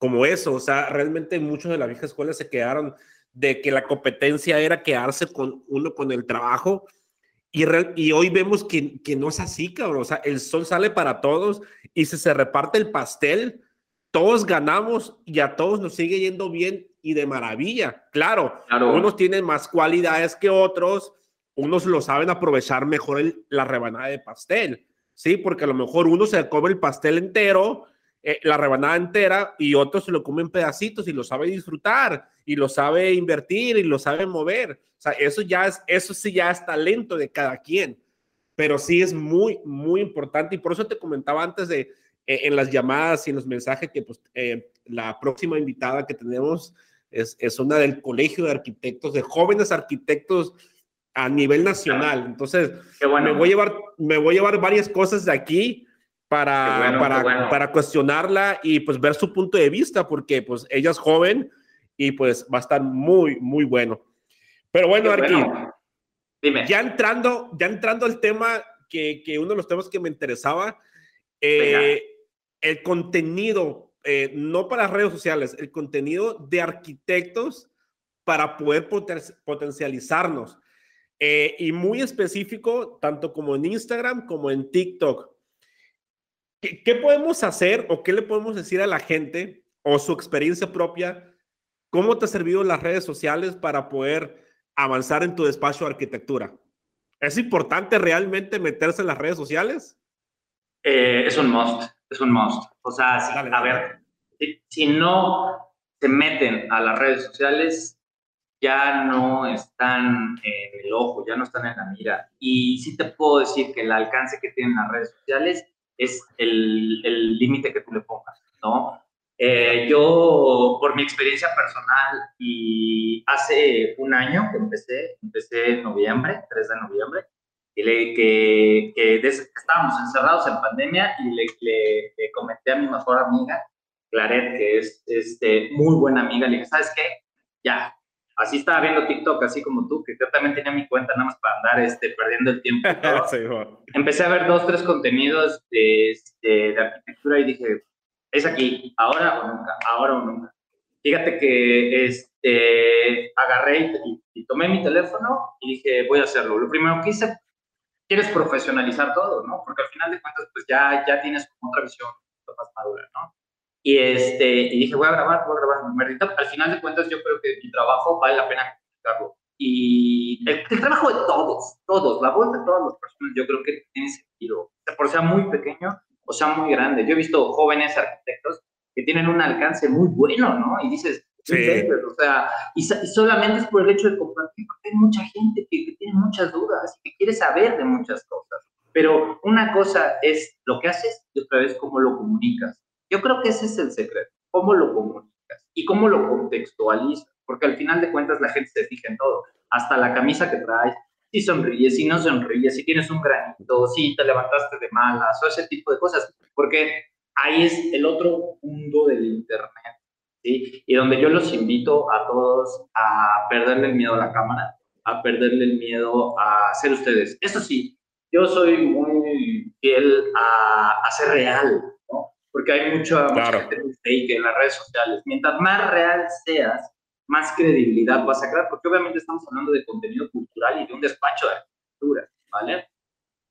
como eso, o sea, realmente muchos de la vieja escuela se quedaron de que la competencia era quedarse con uno con el trabajo, y, y hoy vemos que, que no es así, cabrón, o sea, el sol sale para todos, y si se reparte el pastel, todos ganamos y a todos nos sigue yendo bien y de maravilla. Claro, claro. unos tienen más cualidades que otros, unos lo saben aprovechar mejor la rebanada de pastel, ¿sí? Porque a lo mejor uno se come el pastel entero, eh, la rebanada entera, y otros se lo comen pedacitos y lo sabe disfrutar, y lo sabe invertir, y lo sabe mover. O sea, eso ya es, eso sí ya es talento de cada quien, pero sí es muy, muy importante, y por eso te comentaba antes de, eh, en las llamadas y en los mensajes, que pues eh, la próxima invitada que tenemos es, es una del Colegio de Arquitectos, de jóvenes arquitectos, a nivel nacional. Entonces, me, voy a llevar, me voy a llevar varias cosas de aquí para, para, para, cuestionarla y pues ver su punto de vista, porque pues ella es joven y pues va a estar muy, muy bueno. Pero bueno, Arqui, Dime. ya entrando, ya entrando al tema que, que uno de los temas que me interesaba, eh, el contenido, eh, no para redes sociales, el contenido de arquitectos para poder potencializarnos. Eh, y muy específico, tanto como en Instagram como en TikTok. ¿Qué, ¿Qué, podemos hacer o qué le podemos decir a la gente o su experiencia propia? ¿Cómo te ha servido las redes sociales para poder avanzar en tu despacho de arquitectura? ¿Es importante realmente meterse en las redes sociales? Eh, es un must, es un must. O sea, si, a ver, si, si no se meten a las redes sociales, ya no están en el ojo, ya no están en la mira. Y sí te puedo decir que el alcance que tienen las redes sociales es el límite que tú le pongas, ¿no? Eh, yo, por mi experiencia personal, y hace un año que empecé, empecé en noviembre, 3 de noviembre, y le, que, que, estábamos encerrados en pandemia y le, le, comenté a mi mejor amiga, Claret, que es este, muy buena amiga, le dije, ¿sabes qué? Ya, así estaba viendo TikTok, así como tú, que yo también tenía mi cuenta nada más para andar este, perdiendo el tiempo. Empecé a ver dos, tres contenidos de, este, de, arquitectura y dije, es aquí, ahora o nunca, ahora o nunca. Fíjate que este, agarré y, tomé mi teléfono y dije, voy a hacerlo. Lo primero que hice, quieres profesionalizar todo, ¿no? Porque al final de cuentas, pues ya, ya tienes como otra visión más madura, ¿no? Y, este, y dije, voy a grabar, voy a grabar. Al final de cuentas, yo creo que mi trabajo vale la pena comunicarlo. Y el, el, trabajo de todos, todos, la voz de todas las personas, yo creo que tiene sentido. Por sea muy pequeño o sea muy grande. Yo he visto jóvenes arquitectos que tienen un alcance muy bueno, ¿no? Y dices, sí. o sea, y, solamente es por el hecho de compartir, porque hay mucha gente que, que, tiene muchas dudas y que quiere saber de muchas cosas. Pero una cosa es lo que haces y otra vez cómo lo comunicas. Yo creo que ese es el secreto, cómo lo comunicas y cómo lo contextualizas, porque al final de cuentas la gente se fija en todo, hasta la camisa que traes, si sonríes, si no sonríes, si tienes un granito, si te levantaste de malas o ese tipo de cosas, porque ahí es el otro mundo del Internet, ¿sí? Y donde yo los invito a todos a perderle el miedo a la cámara, a perderle el miedo a ser ustedes. Eso sí, yo soy muy fiel a, a ser real. Porque hay mucha, claro. mucha gente fake en las redes sociales. Mientras más real seas, más credibilidad vas a crear, porque obviamente estamos hablando de contenido cultural y de un despacho de arquitectura, ¿vale?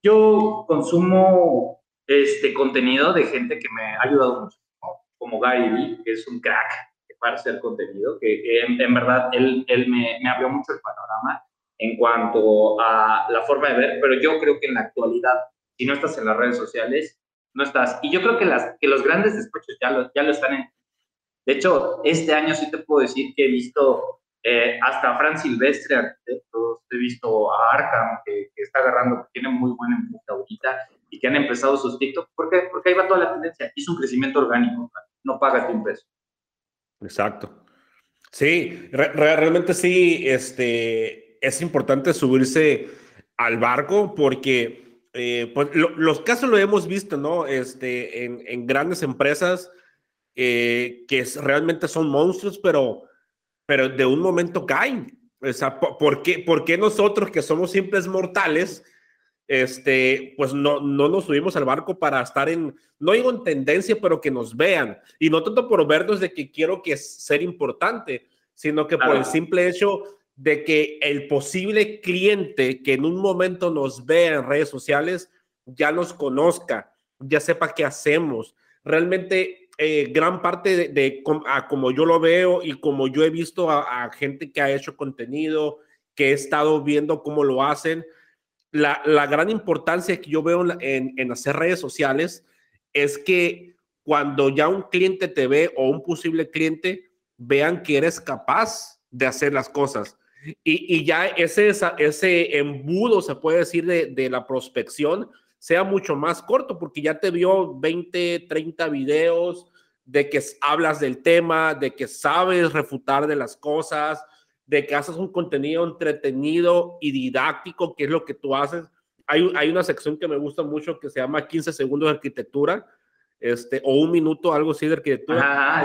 Yo consumo este contenido de gente que me ha ayudado mucho, como Gary que es un crack para hacer contenido, que, en, verdad él, él me, me, abrió mucho el panorama en cuanto a la forma de ver, pero yo creo que en la actualidad, si no estás en las redes sociales, no estás. Y yo creo que, las, que los grandes despachos ya lo, ya lo están en. De hecho, este año sí te puedo decir que he visto eh, hasta Fran Silvestre, arquitectos, he visto a Arkham, que, está agarrando, que tiene muy buena empuje ahorita, y que han empezado sus TikTok. ¿Por qué? Porque ahí va toda la tendencia. Es un crecimiento orgánico, no pagas de un peso. Exacto. Sí, re realmente sí, este, es importante subirse al barco porque eh, pues, lo, los casos lo hemos visto, ¿no? Este, en, en grandes empresas eh, que realmente son monstruos, pero, pero de un momento caen. O sea, ¿por qué, ¿por qué nosotros que somos simples mortales, este, pues no, no nos subimos al barco para estar en, no digo en tendencia, pero que nos vean. Y no tanto por vernos de que quiero que ser importante, sino que por el simple hecho de que el posible cliente que en un momento nos vea en redes sociales ya nos conozca, ya sepa qué hacemos. Realmente eh, gran parte de, de como yo lo veo y como yo he visto a, a gente que ha hecho contenido, que he estado viendo cómo lo hacen, la, la, gran importancia que yo veo en, en, hacer redes sociales es que cuando ya un cliente te ve o un posible cliente vean que eres capaz de hacer las cosas. Y, y ya ese, ese embudo, se puede decir, de, de, la prospección sea mucho más corto, porque ya te vio 20, 30 videos de que hablas del tema, de que sabes refutar de las cosas, de que haces un contenido entretenido y didáctico, que es lo que tú haces. Hay, hay una sección que me gusta mucho que se llama 15 segundos de arquitectura, este, o un minuto, algo así de arquitectura,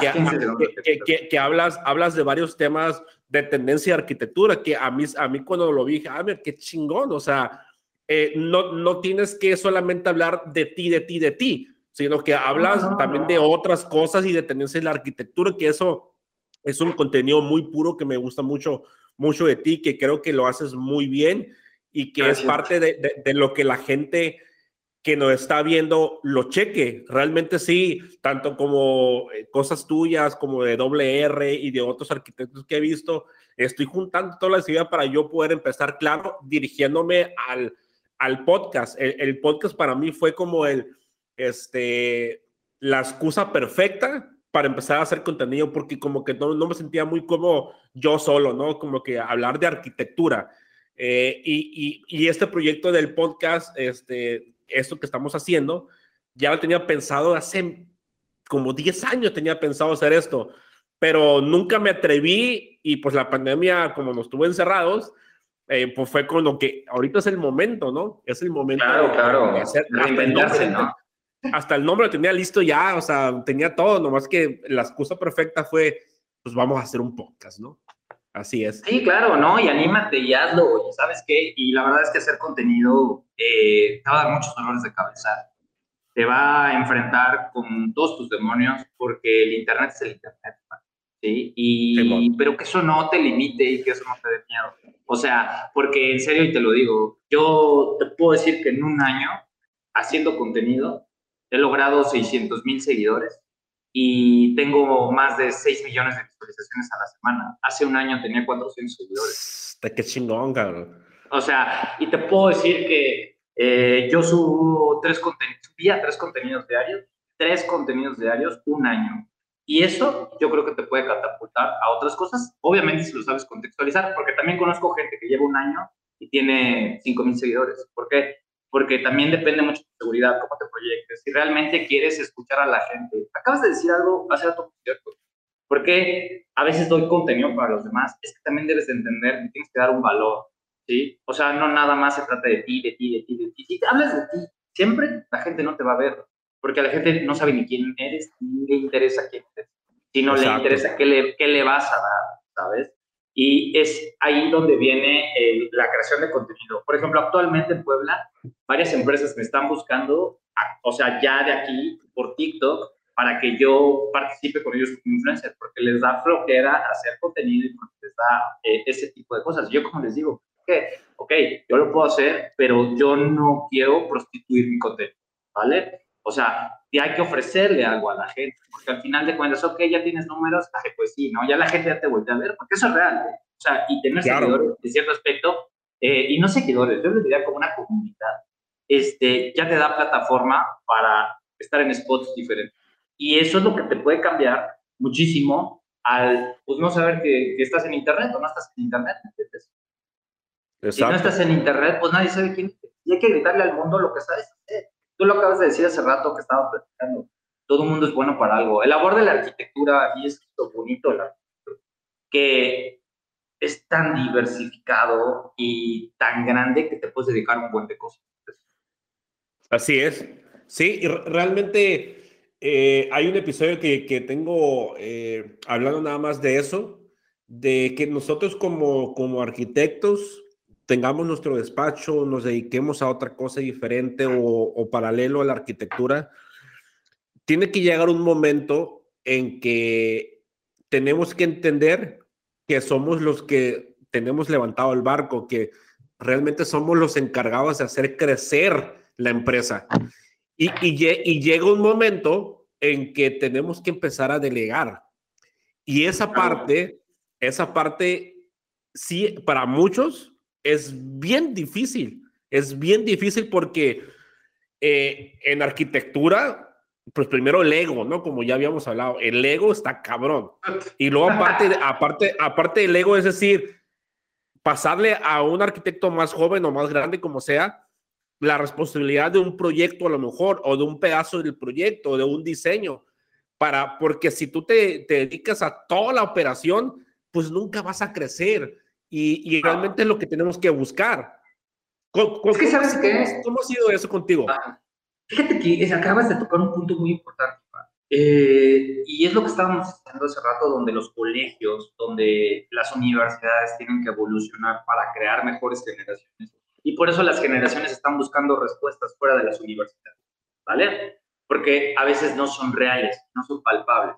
que, que, que, hablas, hablas de varios temas de tendencia de arquitectura, que a mí, a mí cuando lo vi, dije, ah, mira, qué chingón, o sea, eh, no, no tienes que solamente hablar de ti, de ti, de ti, sino que hablas también de otras cosas y de tendencia de la arquitectura, que eso es un contenido muy puro que me gusta mucho, mucho de ti, que creo que lo haces muy bien y que es. parte de, de, de, lo que la gente que nos está viendo lo cheque. Realmente sí, tanto como eh, cosas tuyas, como de WR y de otros arquitectos que he visto, estoy juntando todas las ideas para yo poder empezar, claro, dirigiéndome al, al podcast. El, el podcast para mí fue como el, este, la excusa perfecta para empezar a hacer contenido porque como que no, no me sentía muy como yo solo, ¿no? Como que hablar de arquitectura. Eh, y, y, y, este proyecto del podcast, este, esto que estamos haciendo, ya lo tenía pensado hace como 10 años, tenía pensado hacer esto, pero nunca me atreví y pues la pandemia, como nos tuvo encerrados, eh, pues fue con lo que ahorita es el momento, ¿no? Es el momento claro, claro. de hacer, reinventarse, ¿no? hasta el nombre lo tenía listo ya, o sea, tenía todo, nomás que la excusa perfecta fue, pues vamos a hacer un podcast, ¿no? Así es. Sí, claro, ¿no? Y anímate y hazlo, ¿sabes qué? Y la verdad es que hacer contenido eh, te va a dar muchos dolores de cabeza. Te va a enfrentar con todos tus demonios, porque el Internet es el Internet. ¿sí? Y, pero que eso no te limite y que eso no te dé miedo. O sea, porque en serio, y te lo digo, yo te puedo decir que en un año, haciendo contenido, he logrado 600 mil seguidores y tengo más de 6 millones de visualizaciones a la semana. Hace un año tenía 400 seguidores. Qué chingón, cabrón. O sea, y te puedo decir que eh, yo subo tres contenidos, subía tres contenidos diarios, tres contenidos diarios, un año. Y eso yo creo que te puede catapultar a otras cosas, obviamente si lo sabes contextualizar, porque también conozco gente que lleva un año y tiene 5 mil seguidores. ¿Por qué? Porque también depende mucho de tu seguridad, cómo te proyectes, si realmente quieres escuchar a la gente. Acabas de decir algo hace rato cierto. Porque a veces doy contenido para los demás, es que también debes de entender que tienes que dar un valor. ¿sí? O sea, no nada más se trata de ti, de ti, de ti, de ti. Si te hablas de ti, siempre la gente no te va a ver, porque la gente no sabe ni quién eres, ni le interesa quién eres, si no le interesa qué le, qué le vas a dar, ¿sabes? Y es ahí donde viene la creación de contenido. Por ejemplo, actualmente en Puebla, varias empresas me están buscando, o sea, ya de aquí, por TikTok, para que yo participe con ellos como influencer, porque les da flojera hacer contenido y porque les da eh, ese tipo de cosas. Yo, como les digo, ok, yo lo puedo hacer, pero yo no quiero prostituir mi contenido, ¿vale? O sea, hay que ofrecerle algo a la gente, porque al final de cuentas, ok, ya tienes números, pues sí, ¿no? Ya la gente ya te voltea a ver, porque eso es real, ¿eh? O sea, y tener seguidores en cierto aspecto, eh, y no seguidores, yo les diría como una comunidad, este, ya te da plataforma para estar en spots diferentes. Y eso es lo que te puede cambiar muchísimo al, pues, no saber que, que estás en internet o no estás en internet, ¿entiendes? Si no estás en internet, pues nadie sabe quién es. Y hay que gritarle al mundo lo que sabes hacer. Tú lo acabas de decir hace rato que estaba platicando. Todo el mundo es bueno para algo. El labor de la arquitectura, y es lo bonito, la que es tan diversificado y tan grande que te puedes dedicar a un buen de cosas. Así es. Sí, y realmente eh, hay un episodio que, que tengo eh, hablando nada más de eso, de que nosotros como, como arquitectos tengamos nuestro despacho, nos dediquemos a otra cosa diferente o, paralelo a la arquitectura, tiene que llegar un momento en que tenemos que entender que somos los que tenemos levantado el barco, que realmente somos los encargados de hacer crecer la empresa. Y, y, llega un momento en que tenemos que empezar a delegar. Y esa parte, esa parte, sí, para muchos es bien difícil. Es bien difícil porque eh, en arquitectura, pues primero el ego, ¿no? Como ya habíamos hablado, el ego está cabrón. Y luego aparte, aparte, aparte del ego, es decir, pasarle a un arquitecto más joven o más grande, como sea, la responsabilidad de un proyecto a lo mejor, o de un pedazo del proyecto, o de un diseño, para, porque si tú te, te dedicas a toda la operación, pues nunca vas a crecer y, realmente es lo que tenemos que buscar. es que sabes qué? ¿Cómo ha sido eso contigo? Ah, fíjate que acabas de tocar un punto muy importante. Eh, y es lo que estábamos diciendo hace rato, donde los colegios, donde las universidades tienen que evolucionar para crear mejores generaciones. Y por eso las generaciones están buscando respuestas fuera de las universidades, ¿vale? Porque a veces no son reales, no son palpables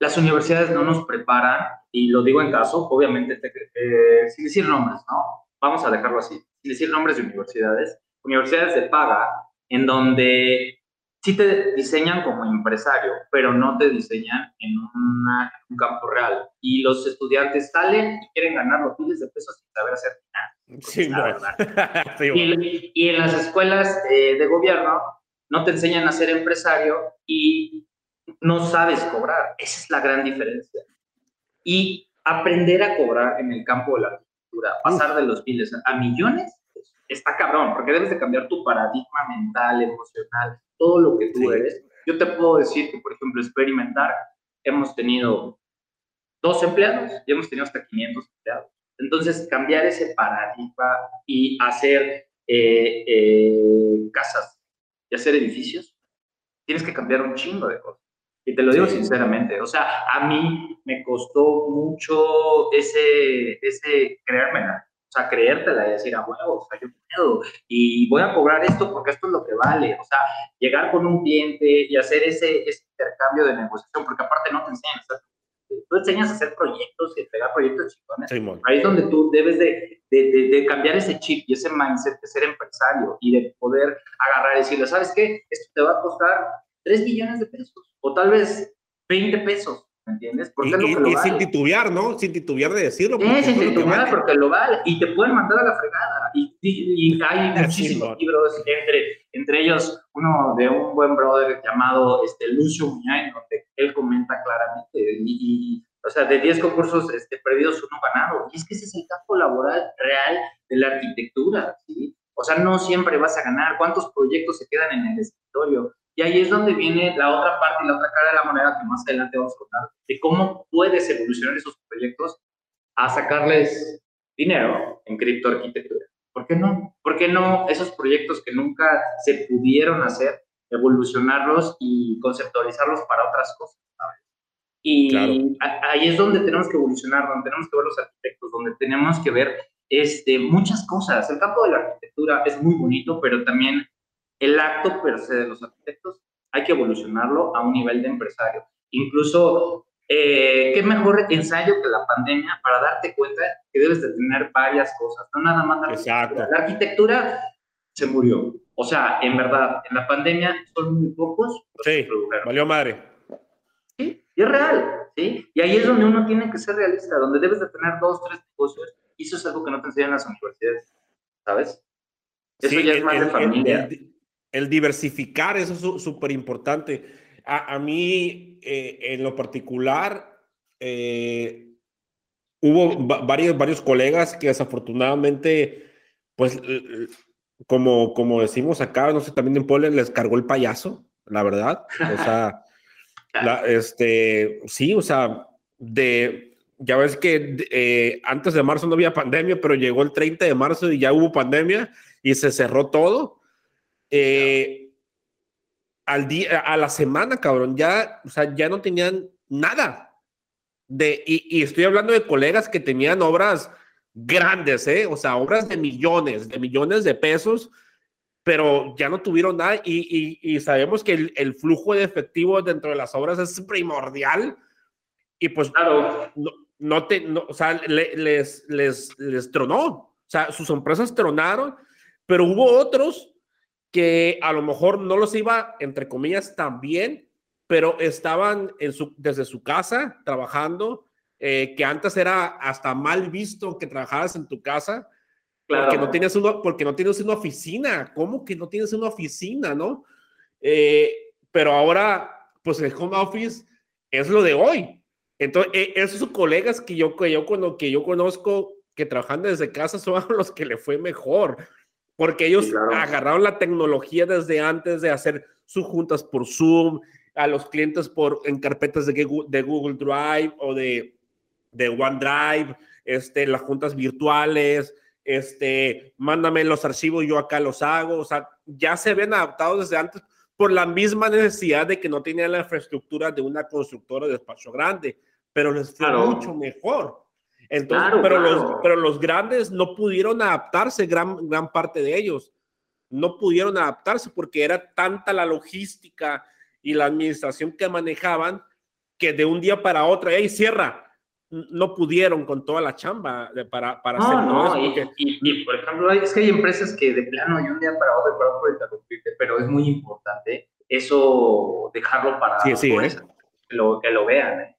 las universidades no nos preparan, y lo digo en caso, obviamente, eh, sin decir nombres, ¿no? Vamos a dejarlo así, sin decir nombres de universidades, universidades de paga, en donde sí te diseñan como empresario, pero no te diseñan en, un campo real. Y los estudiantes salen y quieren ganar los miles de pesos sin saber hacer nada. Sí, sí, y, y, en las escuelas eh, de gobierno no te enseñan a ser empresario y no sabes cobrar. Esa es la gran diferencia. Y aprender a cobrar en el campo de la arquitectura, pasar de los miles a millones, está cabrón, porque debes de cambiar tu paradigma mental, emocional, todo lo que tú eres. Yo te puedo decir que, por ejemplo, experimentar, hemos tenido dos empleados y hemos tenido hasta 500 empleados. Entonces, cambiar ese paradigma y hacer eh, eh, casas y hacer edificios, tienes que cambiar un chingo de cosas. Y te lo digo sinceramente, o sea, a mí me costó mucho ese, ese creérmela, o sea, creértela y decir, ah, bueno, o sea, yo puedo y voy a cobrar esto porque esto es lo que vale, o sea, llegar con un cliente y hacer ese, ese intercambio de negociación, porque aparte no te enseñan a hacer Tú enseñas a hacer proyectos y entregar proyectos chingones. Ahí es donde tú debes de, de, de, cambiar ese chip y ese mindset de ser empresario y de poder agarrar y decirle, ¿sabes qué? Esto te va a costar 3 millones de pesos o tal vez 20 pesos ¿Me entiendes? Porque y, sin titubear, ¿no? Sin titubear de decirlo. Sí, sin titubear, porque lo vale. Y te pueden mandar a la fregada. Y, hay muchísimos libros, entre, entre ellos uno de un buen brother llamado este, Lucio Muñay, donde él comenta claramente, y, o sea, de 10 concursos este, perdidos, uno ganado. Y es que ese es el campo laboral real de la arquitectura, ¿sí? O sea, no siempre vas a ganar. ¿Cuántos proyectos se quedan en el escritorio? Y ahí es donde viene la otra parte y la otra cara de la moneda que más adelante vamos a contar, de cómo puedes evolucionar esos proyectos a sacarles dinero en criptoarquitectura. ¿Por qué no? ¿Por qué no esos proyectos que nunca se pudieron hacer, evolucionarlos y conceptualizarlos para otras cosas? Y ahí es donde tenemos que evolucionar, donde tenemos que ver los arquitectos, donde tenemos que ver este, muchas cosas. El campo de la arquitectura es muy bonito, pero también el acto per se de los arquitectos hay que evolucionarlo a un nivel de empresario. Incluso, eh, qué mejor ensayo que la pandemia para darte cuenta que debes de tener varias cosas, no nada más la arquitectura. La arquitectura se murió. O sea, en verdad, en la pandemia son muy pocos. sí, valió madre. Sí, y es real, ¿sí? Y ahí es donde uno tiene que ser realista, donde debes de tener dos, tres negocios, y eso es algo que no te enseñan las universidades, ¿sabes? Eso ya es más de familia el diversificar, eso es súper importante. A, mí, eh, en lo particular, eh, hubo varios, varios colegas que desafortunadamente, pues, como, como decimos acá, no sé, también en Puebla les cargó el payaso, la verdad. O sea, este, sí, o sea, de, ya ves que eh, antes de marzo no había pandemia, pero llegó el 30 de marzo y ya hubo pandemia y se cerró todo. Eh, al día, a la semana, cabrón, ya, o sea, ya no tenían nada. De, y, estoy hablando de colegas que tenían obras grandes, ¿eh? O sea, obras de millones, de millones de pesos, pero ya no tuvieron nada y, y, sabemos que el, flujo de efectivo dentro de las obras es primordial y pues claro. no, no te, no, o sea, les, les, les tronó, o sea, sus empresas tronaron, pero hubo otros que a lo mejor no los iba, entre comillas, tan bien, pero estaban en su, desde su casa trabajando, eh, que antes era hasta mal visto que trabajaras en tu casa, porque, no tienes uno, porque no tienes una oficina. ¿Cómo que no tienes una oficina, no? Eh, pero ahora, pues el home office es lo de hoy. Entonces, eh, esos colegas que yo, que, yo, que yo conozco que trabajan desde casa son los que le fue mejor porque ellos agarraron la tecnología desde antes de hacer sus juntas por Zoom, a los clientes por, en carpetas de Google, de Google Drive o de, de OneDrive, este, las juntas virtuales, este, mándame los archivos, yo acá los hago, o sea, ya se ven adaptados desde antes por la misma necesidad de que no tenían la infraestructura de una constructora de despacho grande, pero les fue mucho mejor. Entonces, pero, Los, pero los grandes no pudieron adaptarse, gran, gran parte de ellos. No pudieron adaptarse porque era tanta la logística y la administración que manejaban que de un día para otro, ¡hey, cierra! No pudieron con toda la chamba para, para hacer no, Y, por ejemplo, es que hay empresas que de plano y un día para otro, para otro interrumpirte, pero es muy importante eso dejarlo para sí, sí, ¿eh? que, lo, que lo vean. ¿eh?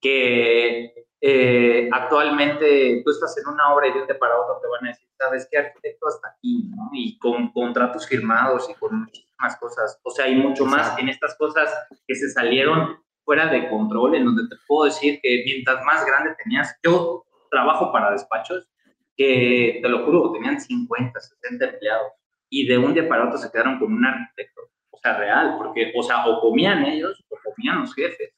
Que eh, actualmente tú estás en una obra y de un día para otro te van a decir, ¿sabes qué arquitecto hasta aquí? ¿no? Y con contratos firmados y con muchísimas cosas. O sea, hay mucho más en estas cosas que se salieron fuera de control, en donde te puedo decir que mientras más grande tenías, yo trabajo para despachos que, te lo juro, tenían 50, 60 empleados y de un día para otro se quedaron con un arquitecto. O sea, real, porque, o sea, o comían ellos o comían los jefes.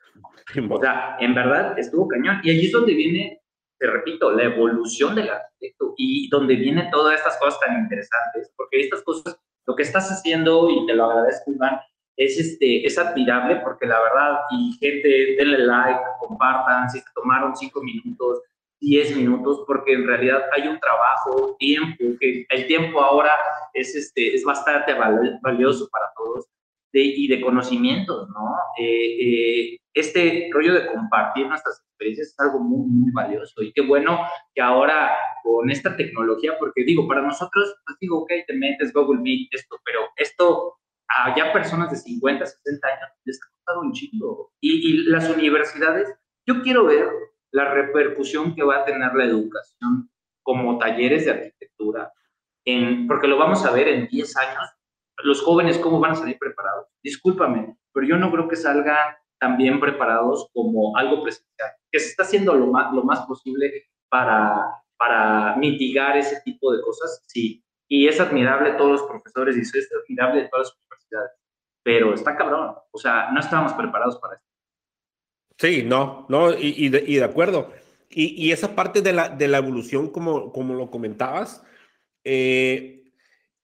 O sea, en verdad estuvo cañón. Y allí es donde viene, te repito, la evolución del arquitecto y donde vienen todas estas cosas tan interesantes, porque estas cosas, lo que estás haciendo, y te lo agradezco, Iván, es, este, es admirable porque la verdad, y gente, denle like, compartan, si se tomaron cinco minutos, 10 minutos, porque en realidad hay un trabajo, tiempo, que el tiempo ahora es, este, es bastante valioso para todos y de conocimientos, ¿no? Eh, eh, este rollo de compartir nuestras experiencias es algo muy, muy valioso y qué bueno que ahora con esta tecnología, porque digo, para nosotros, pues digo, ok, te metes Google Meet, esto, pero esto a ya personas de 50, 60 años les ha costado un chingo. Y, las universidades, yo quiero ver la repercusión que va a tener la educación como talleres de arquitectura, porque lo vamos a ver en 10 años, los jóvenes cómo van a salir preparados. Discúlpame, pero yo no creo que salgan tan bien preparados como algo presencial, que se está haciendo lo más, lo más posible para, para mitigar ese tipo de cosas, sí. Y es admirable todos los profesores y es admirable de todas las universidades, pero está cabrón, o sea, no estábamos preparados para esto. Sí, no, no, y, de, acuerdo. Y, y, esa parte de la, de la evolución, como, como lo comentabas, eh,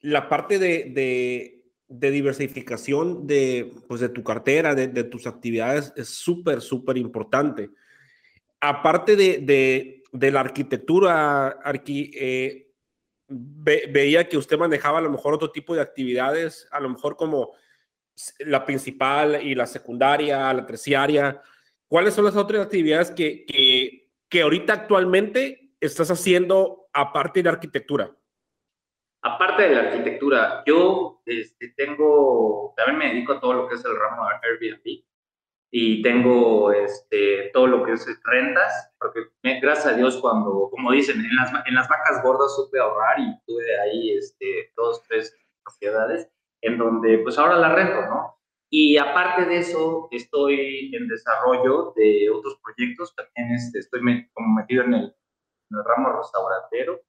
la parte de, de, diversificación de, pues de tu cartera, de, tus actividades, es súper, súper importante. Aparte de, de, la arquitectura, Arqui, eh, ve, veía que usted manejaba a lo mejor otro tipo de actividades, a lo mejor como la principal y la secundaria, la terciaria. ¿Cuáles son las otras actividades que, que, que ahorita actualmente estás haciendo aparte de arquitectura? Aparte de la arquitectura, yo este, tengo, también me dedico a todo lo que es el ramo de Airbnb y tengo este, todo lo que es rentas, porque gracias a Dios cuando, como dicen, en las, en las vacas gordas supe ahorrar y tuve ahí este, dos, tres propiedades en donde pues ahora la rento, ¿no? Y aparte de eso, estoy en desarrollo de otros proyectos, también este, estoy como metido en el, en el ramo restaurantero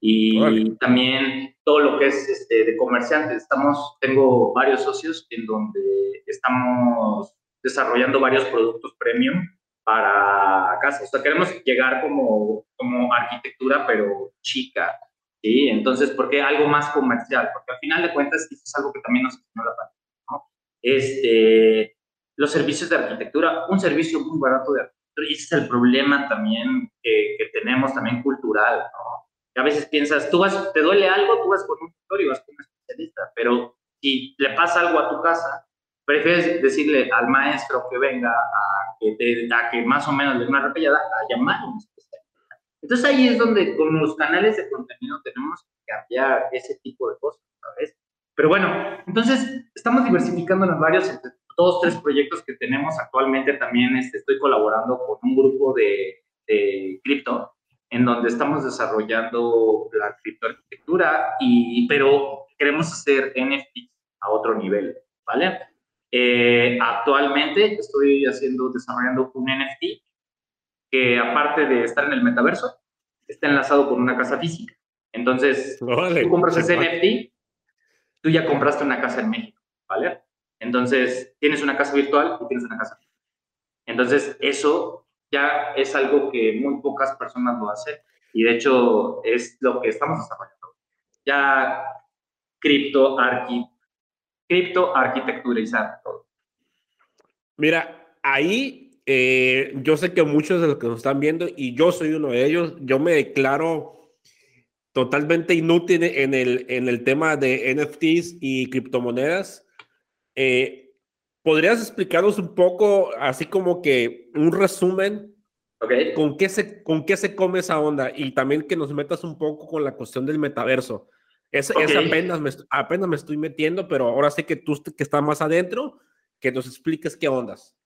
y también todo lo que es este, de comerciantes. Estamos, tengo varios socios en donde estamos desarrollando varios productos premium para casa. O sea, queremos llegar como, como arquitectura, pero chica. ¿sí? Entonces, ¿por qué algo más comercial? Porque al final de cuentas, eso es algo que también nos enseñó la pandemia, ¿no? Este, los servicios de arquitectura, un servicio muy barato de arquitectura, y ese es el problema también que, que tenemos, también cultural, ¿no? A veces piensas, tú vas, te duele algo, tú vas con un tutor y vas con un especialista, pero si le pasa algo a tu casa, prefieres decirle al maestro que venga a que, te, a que más o menos dé una repellada a llamar a un especialista. Entonces ahí es donde con los canales de contenido tenemos que cambiar ese tipo de cosas, ¿sabes? Pero bueno, entonces estamos diversificando en varios, entre todos tres proyectos que tenemos actualmente. También este, estoy colaborando con un grupo de, de cripto en donde estamos desarrollando la criptoarquitectura, y, pero queremos hacer NFTs a otro nivel, ¿vale? Eh, actualmente estoy haciendo, desarrollando un NFT que aparte de estar en el metaverso, está enlazado con una casa física. Entonces, vale. tú compras ese NFT, tú ya compraste una casa en México, ¿vale? Entonces, tienes una casa virtual y tienes una casa. Entonces, eso ya es algo que muy pocas personas lo hacen y de hecho es lo que estamos desarrollando. Ya cripto, arqui, cripto arquitecturizar todo. Mira, ahí eh, yo sé que muchos de los que nos están viendo, y yo soy uno de ellos, yo me declaro totalmente inútil en el, en el tema de NFTs y criptomonedas. Eh, ¿Podrías explicarnos un poco, así como que un resumen, okay. con, qué se, con qué se come esa onda? Y también que nos metas un poco con la cuestión del metaverso. Es, okay. es apenas, me, apenas me estoy metiendo, pero ahora sí que tú que estás más adentro, que nos expliques qué ondas.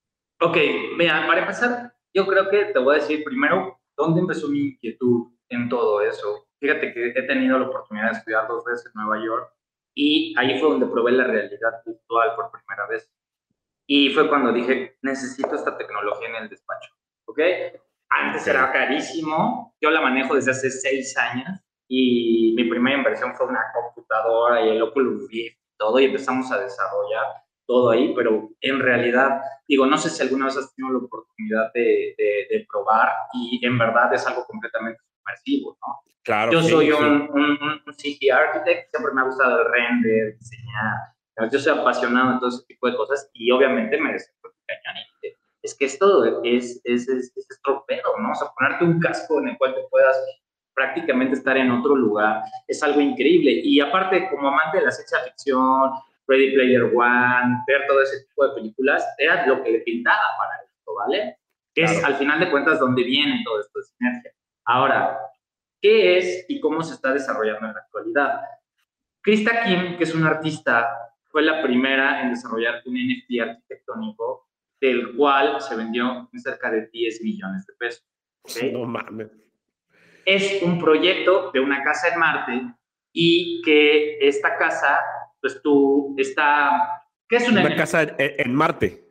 Ok, mira, para empezar, yo creo que te voy a decir primero dónde empezó mi inquietud en todo eso. Fíjate que he tenido la oportunidad de estudiar dos veces en Nueva York y ahí fue donde probé la realidad virtual por primera vez. Y fue cuando dije, necesito esta tecnología en el despacho, ¿ok? Antes era carísimo, yo la manejo desde hace seis años y mi primera inversión fue una computadora y el Oculus Rift y todo y empezamos a desarrollar todo ahí, pero en realidad, digo, no sé si alguna vez has tenido la oportunidad de, de, de probar y en verdad es algo completamente inmersivo, ¿no? Claro. Yo sí, soy un, sí. un, un, un CG architect, siempre me ha gustado el render, diseñar, yo soy apasionado en todo ese tipo de cosas y obviamente me desarrollo cañón. Es que esto es, es, es, es ¿no? O sea, ponerte un casco en el cual te puedas prácticamente estar en otro lugar es algo increíble. Y aparte, como amante de la ciencia ficción, Ready Player One, ver todo ese tipo de películas, era lo que le pintaba para esto, ¿vale? Que es al final de cuentas donde viene todo esto de sinergia. Ahora, ¿qué es y cómo se está desarrollando en la actualidad? Krista Kim, que es una artista, fue la primera en desarrollar un NFT arquitectónico del cual se vendió en cerca de 10 millones de pesos. No mames. Es un proyecto de una casa en Marte y que esta casa, pues tú, está... ¿Qué es una, una casa en, Marte?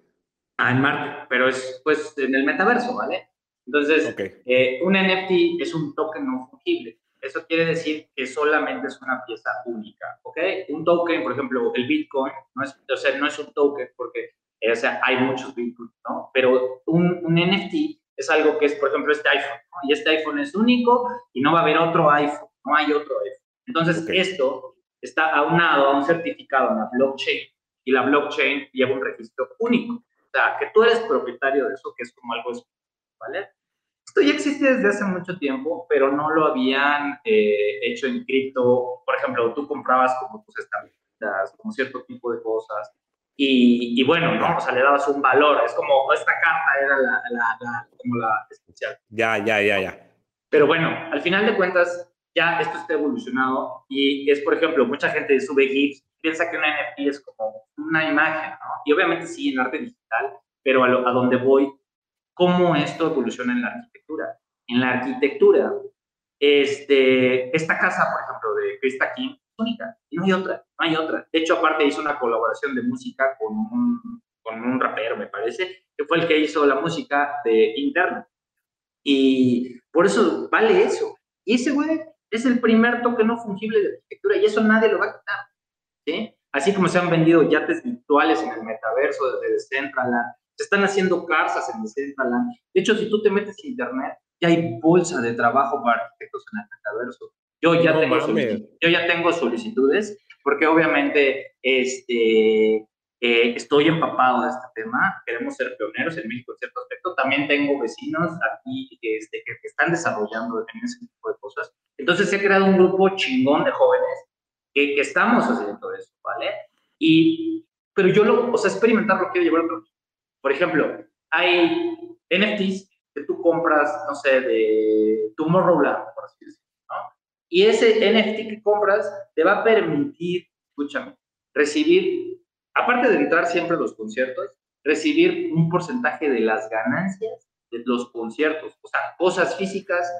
Ah, en Marte, pero es pues en el metaverso, ¿vale? Entonces, eh, un NFT es un token no fungible. Eso quiere decir que solamente es una pieza única, ¿ok? Un token, por ejemplo, el Bitcoin, no es, o sea, no es un token porque, eh, o sea, hay muchos Bitcoins, ¿no? Pero un, un, NFT es algo que es, por ejemplo, este iPhone, ¿no? Y este iPhone es único y no va a haber otro iPhone, no hay otro iPhone. Entonces, esto está aunado a un certificado en la blockchain y la blockchain lleva un registro único. O sea, que tú eres propietario de eso, que es como algo, ¿vale? Esto ya existe desde hace mucho tiempo, pero no lo habían eh, hecho en cripto. Por ejemplo, tú comprabas como tus estampitas, como cierto tipo de cosas. Y, y, bueno, ¿no? O sea, le dabas un valor. Es como, esta carta era la, la, como la especial. Ya, ya, ya, ya. Pero bueno, al final de cuentas, ya esto está evolucionado y es, por ejemplo, mucha gente sube GIFs, piensa que una NFT es como una imagen, ¿no? Y obviamente sí, en arte digital, pero a, a donde voy, ¿cómo esto evoluciona en la arquitectura? En la arquitectura, este, esta casa, por ejemplo, de Krista Kim, es única, no hay otra, no hay otra. De hecho, aparte hizo una colaboración de música con un, con un rapero, me parece, que fue el que hizo la música de Internet. Y por eso vale eso. Y ese güey es el primer toque no fungible de arquitectura y eso nadie lo va a quitar. ¿sí? Así como se han vendido yates virtuales en el metaverso desde Decentraland, se están haciendo casas en Decentraland. De hecho, si tú te metes en internet, ya hay bolsa de trabajo para arquitectos en el metaverso. Yo ya, tengo, yo ya tengo solicitudes porque obviamente este, eh, estoy empapado de este tema, queremos ser pioneros en México en cierto aspecto. También tengo vecinos aquí este, que, están desarrollando ese tipo de cosas. Entonces ha creado un grupo chingón de jóvenes que, que estamos haciendo eso, ¿vale? Y, pero yo lo, o sea, experimentar lo quiero llevar a otro. Por ejemplo, hay NFTs que tú compras, no sé, de Tomorrowland, por así decirlo, ¿no? Y ese NFT que compras te va a permitir, escúchame, recibir aparte de entrar siempre a los conciertos, recibir un porcentaje de las ganancias de los conciertos, o sea, cosas físicas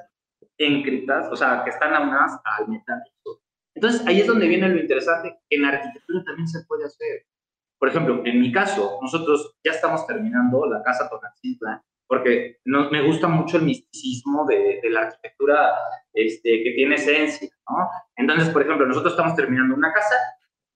encriptadas, o sea, que están aunadas al metaverso. Entonces, ahí es donde viene lo interesante, en arquitectura también se puede hacer. Por ejemplo, en mi caso, nosotros ya estamos terminando la casa Tonantzintlan, porque no, me gusta mucho el misticismo de, de, la arquitectura este, que tiene esencia, ¿no? Entonces, por ejemplo, nosotros estamos terminando una casa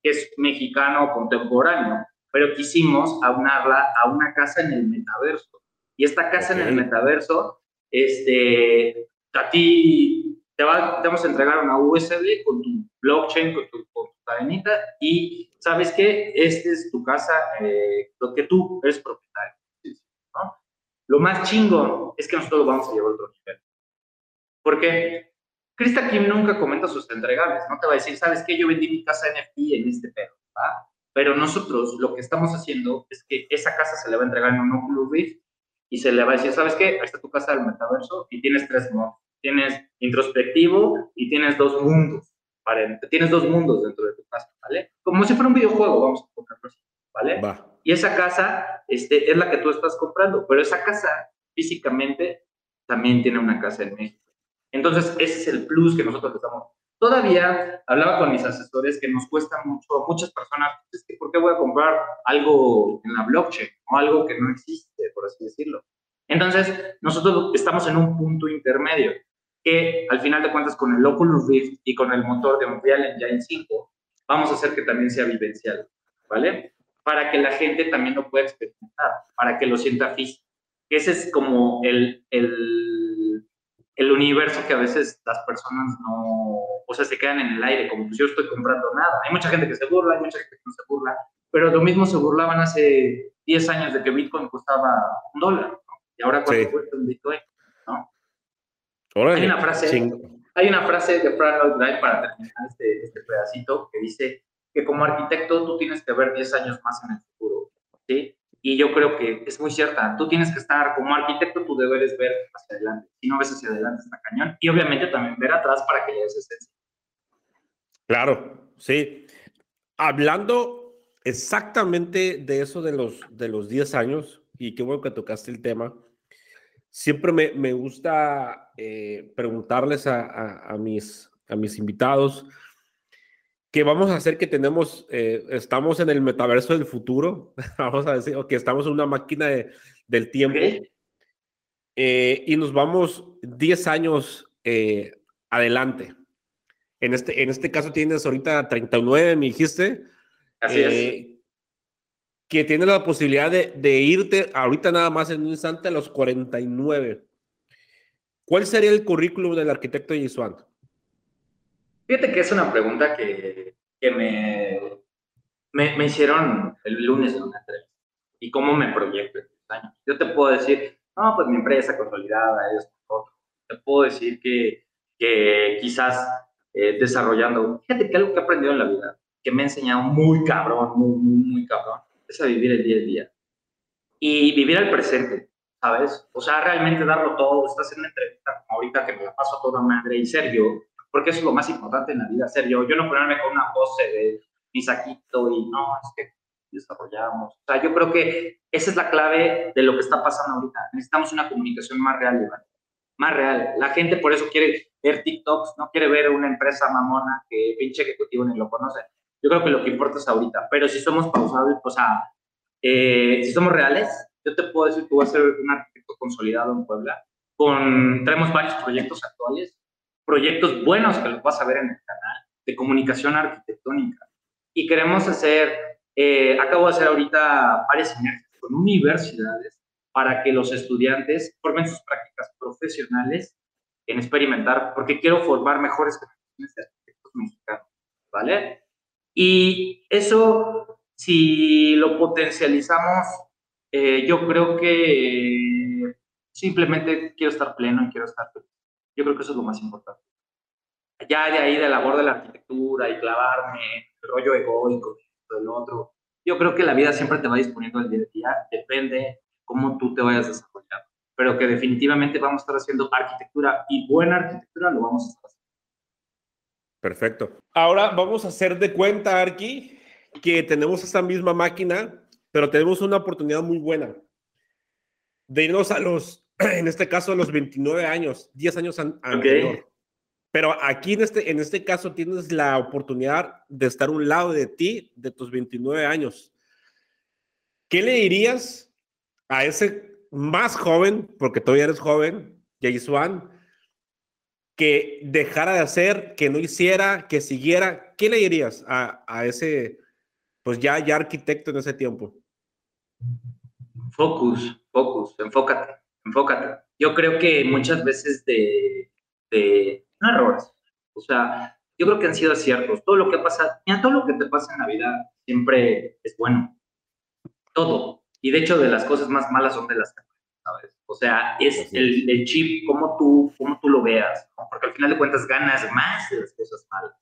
que es mexicano contemporáneo, pero quisimos aunarla a una casa en el metaverso. Y esta casa en el metaverso, este, a ti te, va, vamos a entregar una USB con tu blockchain, con tu, cadenita, y sabes que esta es tu casa, eh, lo que tú eres propietario. ¿no? Lo más chingo es que nosotros lo vamos a llevar a otro nivel. Porque Krista Kim nunca comenta sus entregables, no te va a decir, ¿sabes qué? Yo vendí mi casa NFT en este perro, ¿va? Pero nosotros lo que estamos haciendo es que esa casa se le va a entregar en un Oculus Rift y se le va a decir, ¿sabes qué? Ahí está tu casa del metaverso y tienes tres modos. Tienes introspectivo y tienes dos mundos. Tienes dos mundos dentro de tu casa, ¿vale? Como si fuera un videojuego, vamos a ponerlo así, ¿vale? Y esa casa este, es la que tú estás comprando, pero esa casa físicamente también tiene una casa en México. Entonces, ese es el plus que nosotros estamos. Todavía hablaba con mis asesores que nos cuesta mucho, muchas personas, es que ¿por qué voy a comprar algo en la blockchain o algo que no existe, por así decirlo? Entonces, nosotros estamos en un punto intermedio que al final de cuentas con el Oculus Rift y con el motor de Unreal Engine 5 vamos a hacer que también sea vivencial, ¿vale? Para que la gente también lo pueda experimentar, para que lo sienta físico. Ese es como el, el el universo que a veces las personas no, o sea, se quedan en el aire, como pues yo estoy comprando nada. Hay mucha gente que se burla, hay mucha gente que no se burla, pero lo mismo se burlaban hace 10 años de que Bitcoin costaba un dólar, ¿no? Y ahora cuánto cuesta un Bitcoin. Hay una frase, hay una frase de Frank Lloyd para terminar este, este pedacito que dice que como arquitecto tú tienes que ver 10 años más en el futuro, ¿sí? Y yo creo que es muy cierta. Tú tienes que estar, como arquitecto, tu deber es ver hacia adelante. Si no ves hacia adelante, está cañón. Y obviamente también ver atrás para que llegues a esencia. Claro, sí. Hablando exactamente de eso de los, de los 10 años, y qué bueno que tocaste el tema, siempre me, me gusta eh, preguntarles a, a, mis, a mis invitados qué vamos a hacer que tenemos, eh, estamos en el metaverso del futuro, vamos a decir, o que estamos en una máquina de, del tiempo, eh, y nos vamos 10 años adelante. En este, en este caso tienes ahorita 39, me dijiste. Así es que tiene la posibilidad de, irte ahorita nada más en un instante a los 49. ¿Cuál sería el currículum del arquitecto Yisuan? Fíjate que es una pregunta que, me, me, me, hicieron el lunes en una entrevista. ¿Y cómo me proyecto en 10 años? Yo te puedo decir, no, pues mi empresa consolidada, otro. Te puedo decir que, que quizás eh, desarrollando, fíjate que algo que he aprendido en la vida, que me ha enseñado muy cabrón, muy, muy, muy cabrón, es a vivir el día a día. Y vivir al presente, ¿sabes? O sea, realmente darlo todo. Estás en una entrevista ahorita que me la paso a toda madre y ser yo, porque eso es lo más importante en la vida, ser yo. Yo no ponerme con una pose de mi saquito y no, es que desarrollamos. O sea, yo creo que esa es la clave de lo que está pasando ahorita. Necesitamos una comunicación más real, Iván. Más real. La gente por eso quiere ver TikToks, no quiere ver una empresa mamona que pinche ejecutivo ni lo conoce. Yo creo que lo que importa es ahorita, pero si somos pausables, o sea, eh, si somos reales, yo te puedo decir que voy a ser un arquitecto consolidado en Puebla. Con, tenemos varios proyectos actuales, proyectos buenos que los vas a ver en el canal, de comunicación arquitectónica. Y queremos hacer, eh, acabo de hacer ahorita varias sinergias con universidades para que los estudiantes formen sus prácticas profesionales en experimentar, porque quiero formar mejores de arquitectos mexicanos, ¿vale? Y eso, si lo potencializamos, eh, yo creo que simplemente quiero estar pleno y quiero estar feliz. Yo creo que eso es lo más importante. Ya de ahí, de la labor de la arquitectura y clavarme, el rollo egoico, el otro, yo creo que la vida siempre te va disponiendo el día a día, depende cómo tú te vayas desarrollando. Pero que definitivamente vamos a estar haciendo arquitectura y buena arquitectura lo vamos a estar haciendo. Perfecto. Ahora vamos a hacer de cuenta, Arki, que tenemos esta misma máquina, pero tenemos una oportunidad muy buena de irnos a los, en este caso, a los 29 años, 10 años anterior. Pero aquí en este, en este caso tienes la oportunidad de estar a un lado de ti, de tus 29 años. ¿Qué le dirías a ese más joven, porque todavía eres joven, Jason, que dejara de hacer, que no hiciera, que siguiera, ¿qué le dirías a, a ese, pues ya, ya arquitecto en ese tiempo? Focus, focus, enfócate, enfócate. Yo creo que muchas veces de, de errores, o sea, yo creo que han sido aciertos. Todo lo que pasa, mira, todo lo que te pasa en la vida siempre es bueno. Todo. Y de hecho, de las cosas más malas son de las que o sea, es el, el, chip, como tú, cómo tú lo veas, porque al final de cuentas ganas más de las cosas malas.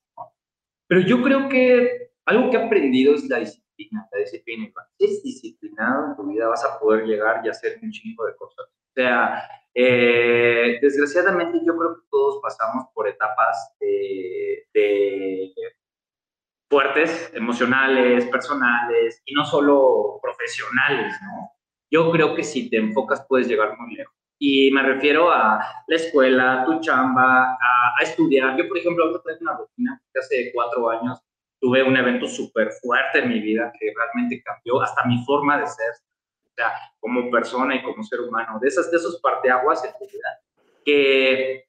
Pero yo creo que algo que he aprendido es la disciplina, la disciplina. Si eres disciplinado en tu vida, vas a poder llegar y hacer un chingo de cosas. O sea, eh, desgraciadamente yo creo que todos pasamos por etapas de, de fuertes, emocionales, personales, y no solo profesionales, ¿no? Yo creo que si te enfocas puedes llegar muy lejos. Y me refiero a la escuela, tu chamba, a, estudiar. Yo, por ejemplo, ahora tengo una rutina que hace cuatro años tuve un evento súper fuerte en mi vida que realmente cambió hasta mi forma de ser, o sea, como persona y como ser humano, de, esas, de esos parteaguas en mi vida, que,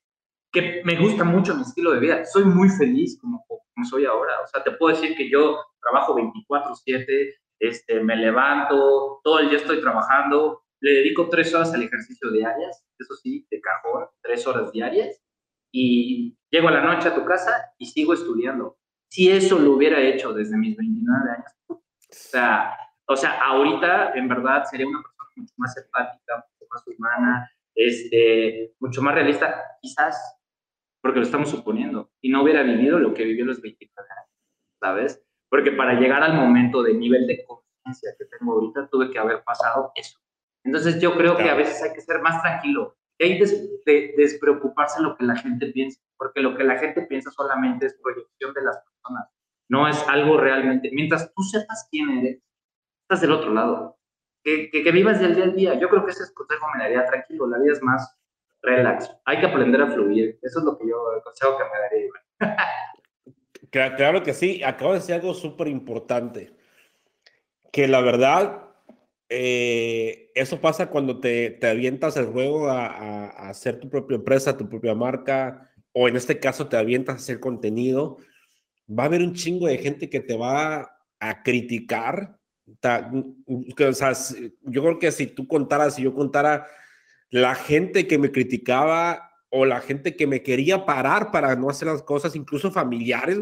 que me gusta mucho mi estilo de vida. Soy muy feliz como, como soy ahora. O sea, te puedo decir que yo trabajo 24/7, este, me levanto, todo el día estoy trabajando, le dedico tres horas al ejercicio diarias, eso sí, de cajón, tres horas diarias, y llego a la noche a tu casa y sigo estudiando. Si eso lo hubiera hecho desde mis 29 años, o sea, o sea, ahorita en verdad sería una persona mucho más empática, mucho más humana, este, mucho más realista, quizás porque lo estamos suponiendo, y no hubiera vivido lo que vivió los 29 años, ¿sabes? Porque para llegar al momento de nivel de conciencia que tengo ahorita, tuve que haber pasado eso. Entonces yo creo que a veces hay que ser más tranquilo, hay que despreocuparse lo que la gente piensa, porque lo que la gente piensa solamente es proyección de las personas, no es algo realmente. Mientras tú sepas quién eres, estás del otro lado. Que, que, vivas del día al día. Yo creo que ese es consejo me daría tranquilo, la vida es más relax. Hay que aprender a fluir. Eso es lo que yo, el consejo que me daría. Claro que sí, acabo de decir algo súper importante, que la verdad, eh, eso pasa cuando te, te, avientas el juego a, a, hacer tu propia empresa, tu propia marca, o en este caso te avientas a hacer contenido, va a haber un chingo de gente que te va a criticar. O sea, yo creo que si tú contaras, si yo contara la gente que me criticaba o la gente que me quería parar para no hacer las cosas, incluso familiares,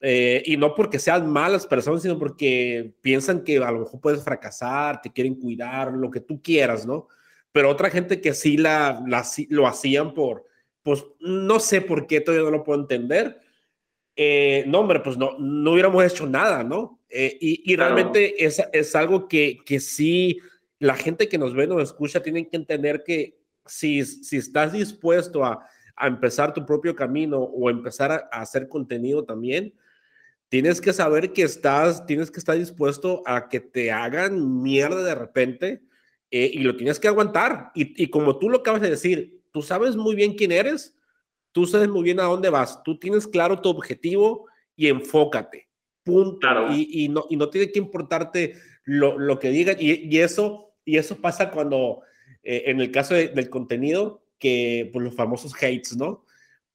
eh, y no porque sean malas personas, sino porque piensan que a lo mejor puedes fracasar, te quieren cuidar, lo que tú quieras, ¿no? Pero otra gente que sí la, lo hacían por, pues no sé por qué, todavía no lo puedo entender. Eh, no, hombre, pues no, no hubiéramos hecho nada, ¿no? Eh, y, y realmente es, es algo que, que sí, la gente que nos ve, nos escucha, tienen que entender que si, si estás dispuesto a, a empezar tu propio camino o empezar a, hacer contenido también, tienes que saber que estás, tienes que estar dispuesto a que te hagan mierda de repente eh, y lo tienes que aguantar. Y, y, como tú lo acabas de decir, tú sabes muy bien quién eres, tú sabes muy bien a dónde vas, tú tienes claro tu objetivo y enfócate. Punto. Y, y, no, y no tiene que importarte lo, lo que digan. Y, y, eso, y eso pasa cuando eh, en el caso del contenido, que pues, los famosos hates, ¿no?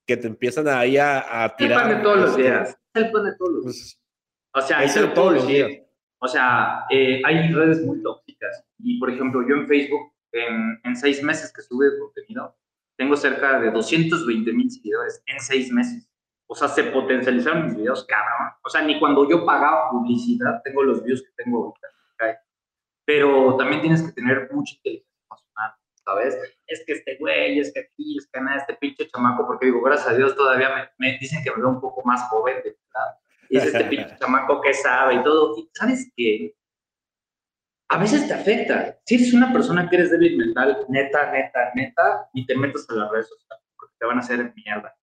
Que te empiezan ahí a, a tirar. El pan de todos los días. El pan de todos los pues, días. O sea, es el todos los días. O sea, eh, hay redes muy tóxicas. Y, por ejemplo, yo en Facebook, en, en seis meses que sube contenido, tengo cerca de 220 mil seguidores en seis meses. O sea, se potencializaron mis videos, cabrón. O sea, ni cuando yo pagaba publicidad tengo los views que tengo ahorita. Pero también tienes que tener mucha inteligencia ¿sabes? Es que este güey, es que aquí, es que nada, este pinche chamaco, porque digo, gracias a Dios todavía me, dicen que me veo un poco más joven, ¿verdad? Y es este pinche chamaco que sabe y todo. Y sabes qué? A veces te afecta. Si eres una persona que eres débil mental, neta, neta, neta, y te metes a las redes sociales, porque te van a hacer mierda.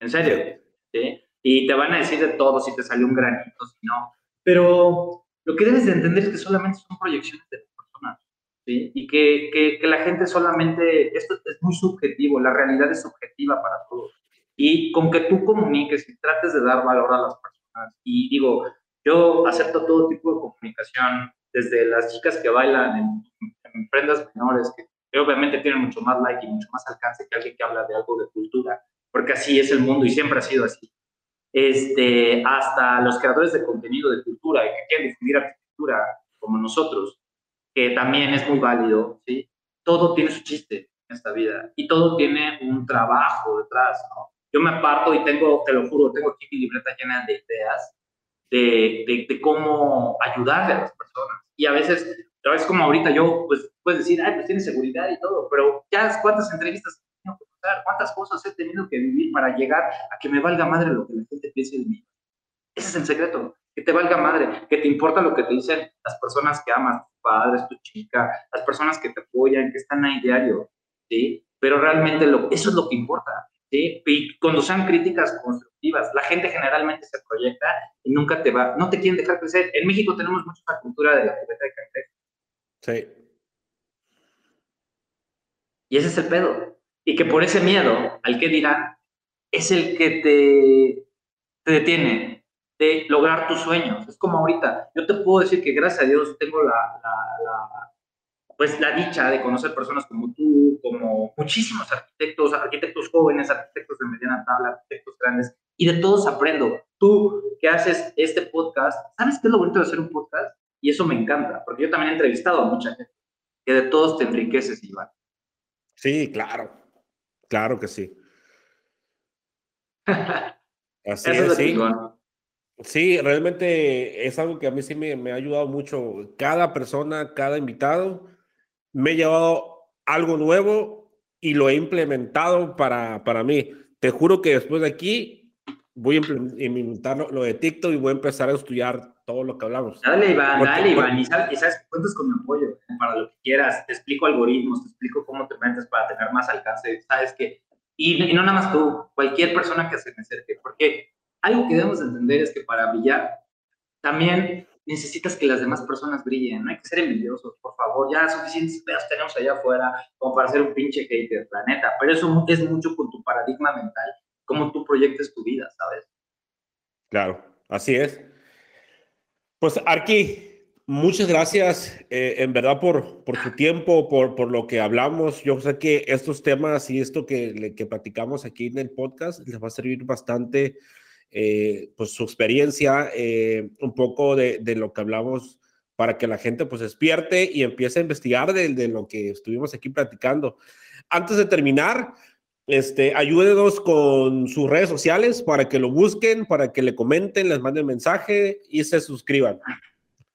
En serio. ¿sí? Y te van a decir de todo, si te salió un granito, si no. Pero lo que debes de entender es que solamente son proyecciones de ¿sí? Y que, que, que, la gente solamente, esto es muy subjetivo, la realidad es subjetiva para todos. Y con que tú comuniques y trates de dar valor a las personas. Y digo, yo acepto todo tipo de comunicación, desde las chicas que bailan en, en prendas menores, que, obviamente tienen mucho más like y mucho más alcance que alguien que habla de algo de cultura, porque así es el mundo y siempre ha sido así. Este, hasta los creadores de contenido de cultura y que quieren difundir arquitectura como nosotros, que también es muy válido, ¿sí? Todo tiene su chiste en esta vida y todo tiene un trabajo detrás, ¿no? Yo me aparto y tengo, te lo juro, tengo aquí mi libreta llena de ideas de, de, cómo ayudarle a las personas. Y a veces, a veces como ahorita yo, pues puedes decir, ay, pues tiene seguridad y todo, pero ya cuántas entrevistas he tenido que pasar, cuántas cosas he tenido que vivir para llegar a que me valga madre lo que la gente piense de mí. Ese es el secreto que te valga madre, que te importa lo que te dicen las personas que amas, tus padres, tu chica, las personas que te apoyan, que están ahí diario, ¿sí? Pero realmente lo, eso es lo que importa, ¿sí? Y cuando sean críticas constructivas, la gente generalmente se proyecta y nunca te va, no te quieren dejar crecer. En México tenemos mucha cultura de la cubeta de cangrejo. Sí. Y ese es el pedo. Y que por ese miedo al que dirán, es el que te, te detiene, de lograr tus sueños. Es como ahorita, yo te puedo decir que gracias a Dios tengo la, la, pues la dicha de conocer personas como tú, como muchísimos arquitectos, arquitectos jóvenes, arquitectos de mediana tabla, arquitectos grandes, y de todos aprendo. Tú que haces este podcast, ¿sabes qué es lo bonito de hacer un podcast? Y eso me encanta, porque yo también he entrevistado a mucha gente, que de todos te enriqueces, Iván. Sí, claro, claro que sí. Así es, sí. Sí, realmente es algo que a mí sí me, me, ha ayudado mucho. Cada persona, cada invitado, me ha llevado algo nuevo y lo he implementado para, para mí. Te juro que después de aquí voy a implementar lo, de TikTok y voy a empezar a estudiar todo lo que hablamos. Dale, Iván, dale, Iván. Y sabes, cuentas con mi apoyo para lo que quieras. Te explico algoritmos, te explico cómo te metes para tener más alcance. Sabes que, y, y no nada más tú, cualquier persona que se me acerque, porque algo que debemos entender es que para brillar también necesitas que las demás personas brillen, no hay que ser envidiosos, por favor, ya suficientes pedos tenemos allá afuera como para ser un pinche hater, la neta, pero eso es mucho con tu paradigma mental, cómo tú proyectes tu vida, ¿sabes? Claro, así es. Pues Arki, muchas gracias eh, en verdad por, por tu tiempo, por, por lo que hablamos. Yo sé que estos temas y esto que, que platicamos aquí en el podcast les va a servir bastante eh, pues su experiencia, eh, un poco de, de, lo que hablamos para que la gente pues despierte y empiece a investigar de, lo que estuvimos aquí platicando. Antes de terminar, este, ayúdenos con sus redes sociales para que lo busquen, para que le comenten, les manden mensaje y se suscriban.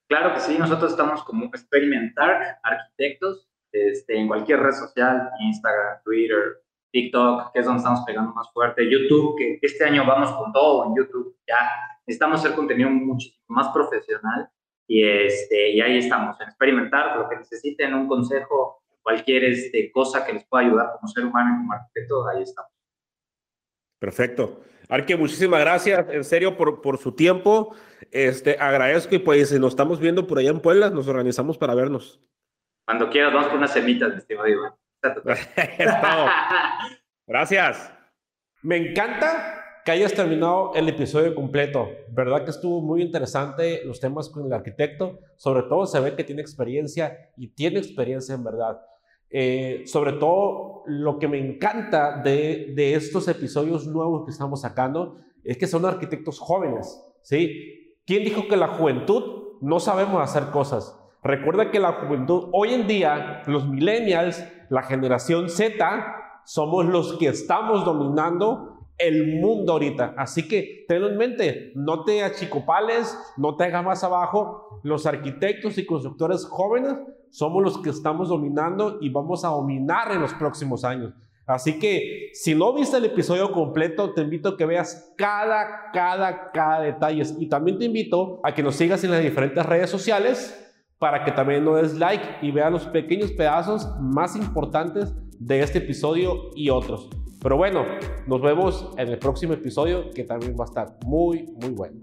Claro que sí, nosotros estamos como experimentar arquitectos este, en cualquier red social, Instagram, Twitter, TikTok, que es donde estamos pegando más fuerte, YouTube, que este año vamos con todo en YouTube, ya necesitamos hacer contenido muchísimo más profesional y, este, y ahí estamos, en experimentar, lo que necesiten, un consejo, cualquier este, cosa que les pueda ayudar como ser humano y como arquitecto, ahí estamos. Perfecto. Arque, muchísimas gracias, en serio, por, por su tiempo. Este, agradezco y pues si nos estamos viendo por allá en Puebla, nos organizamos para vernos. Cuando quieras, vamos con unas semitas, mi estimado Iván. Gracias. Me encanta que hayas terminado el episodio completo. ¿Verdad que estuvo muy interesante los temas con el arquitecto? Sobre todo se ve que tiene experiencia y tiene experiencia en verdad. Eh, sobre todo lo que me encanta de, de, estos episodios nuevos que estamos sacando es que son arquitectos jóvenes, ¿sí? ¿Quién dijo que la juventud no sabemos hacer cosas? Recuerda que la juventud, hoy en día, los millennials, la generación Z, somos los que estamos dominando el mundo ahorita. Así que tenlo en mente, no te achicopales, no te hagas más abajo. Los arquitectos y constructores jóvenes somos los que estamos dominando y vamos a dominar en los próximos años. Así que si no viste el episodio completo, te invito a que veas cada, cada, cada detalle. Y también te invito a que nos sigas en las diferentes redes sociales para que también no des like y veas los pequeños pedazos más importantes de este episodio y otros. Pero bueno, nos vemos en el próximo episodio que también va a estar muy, muy bueno.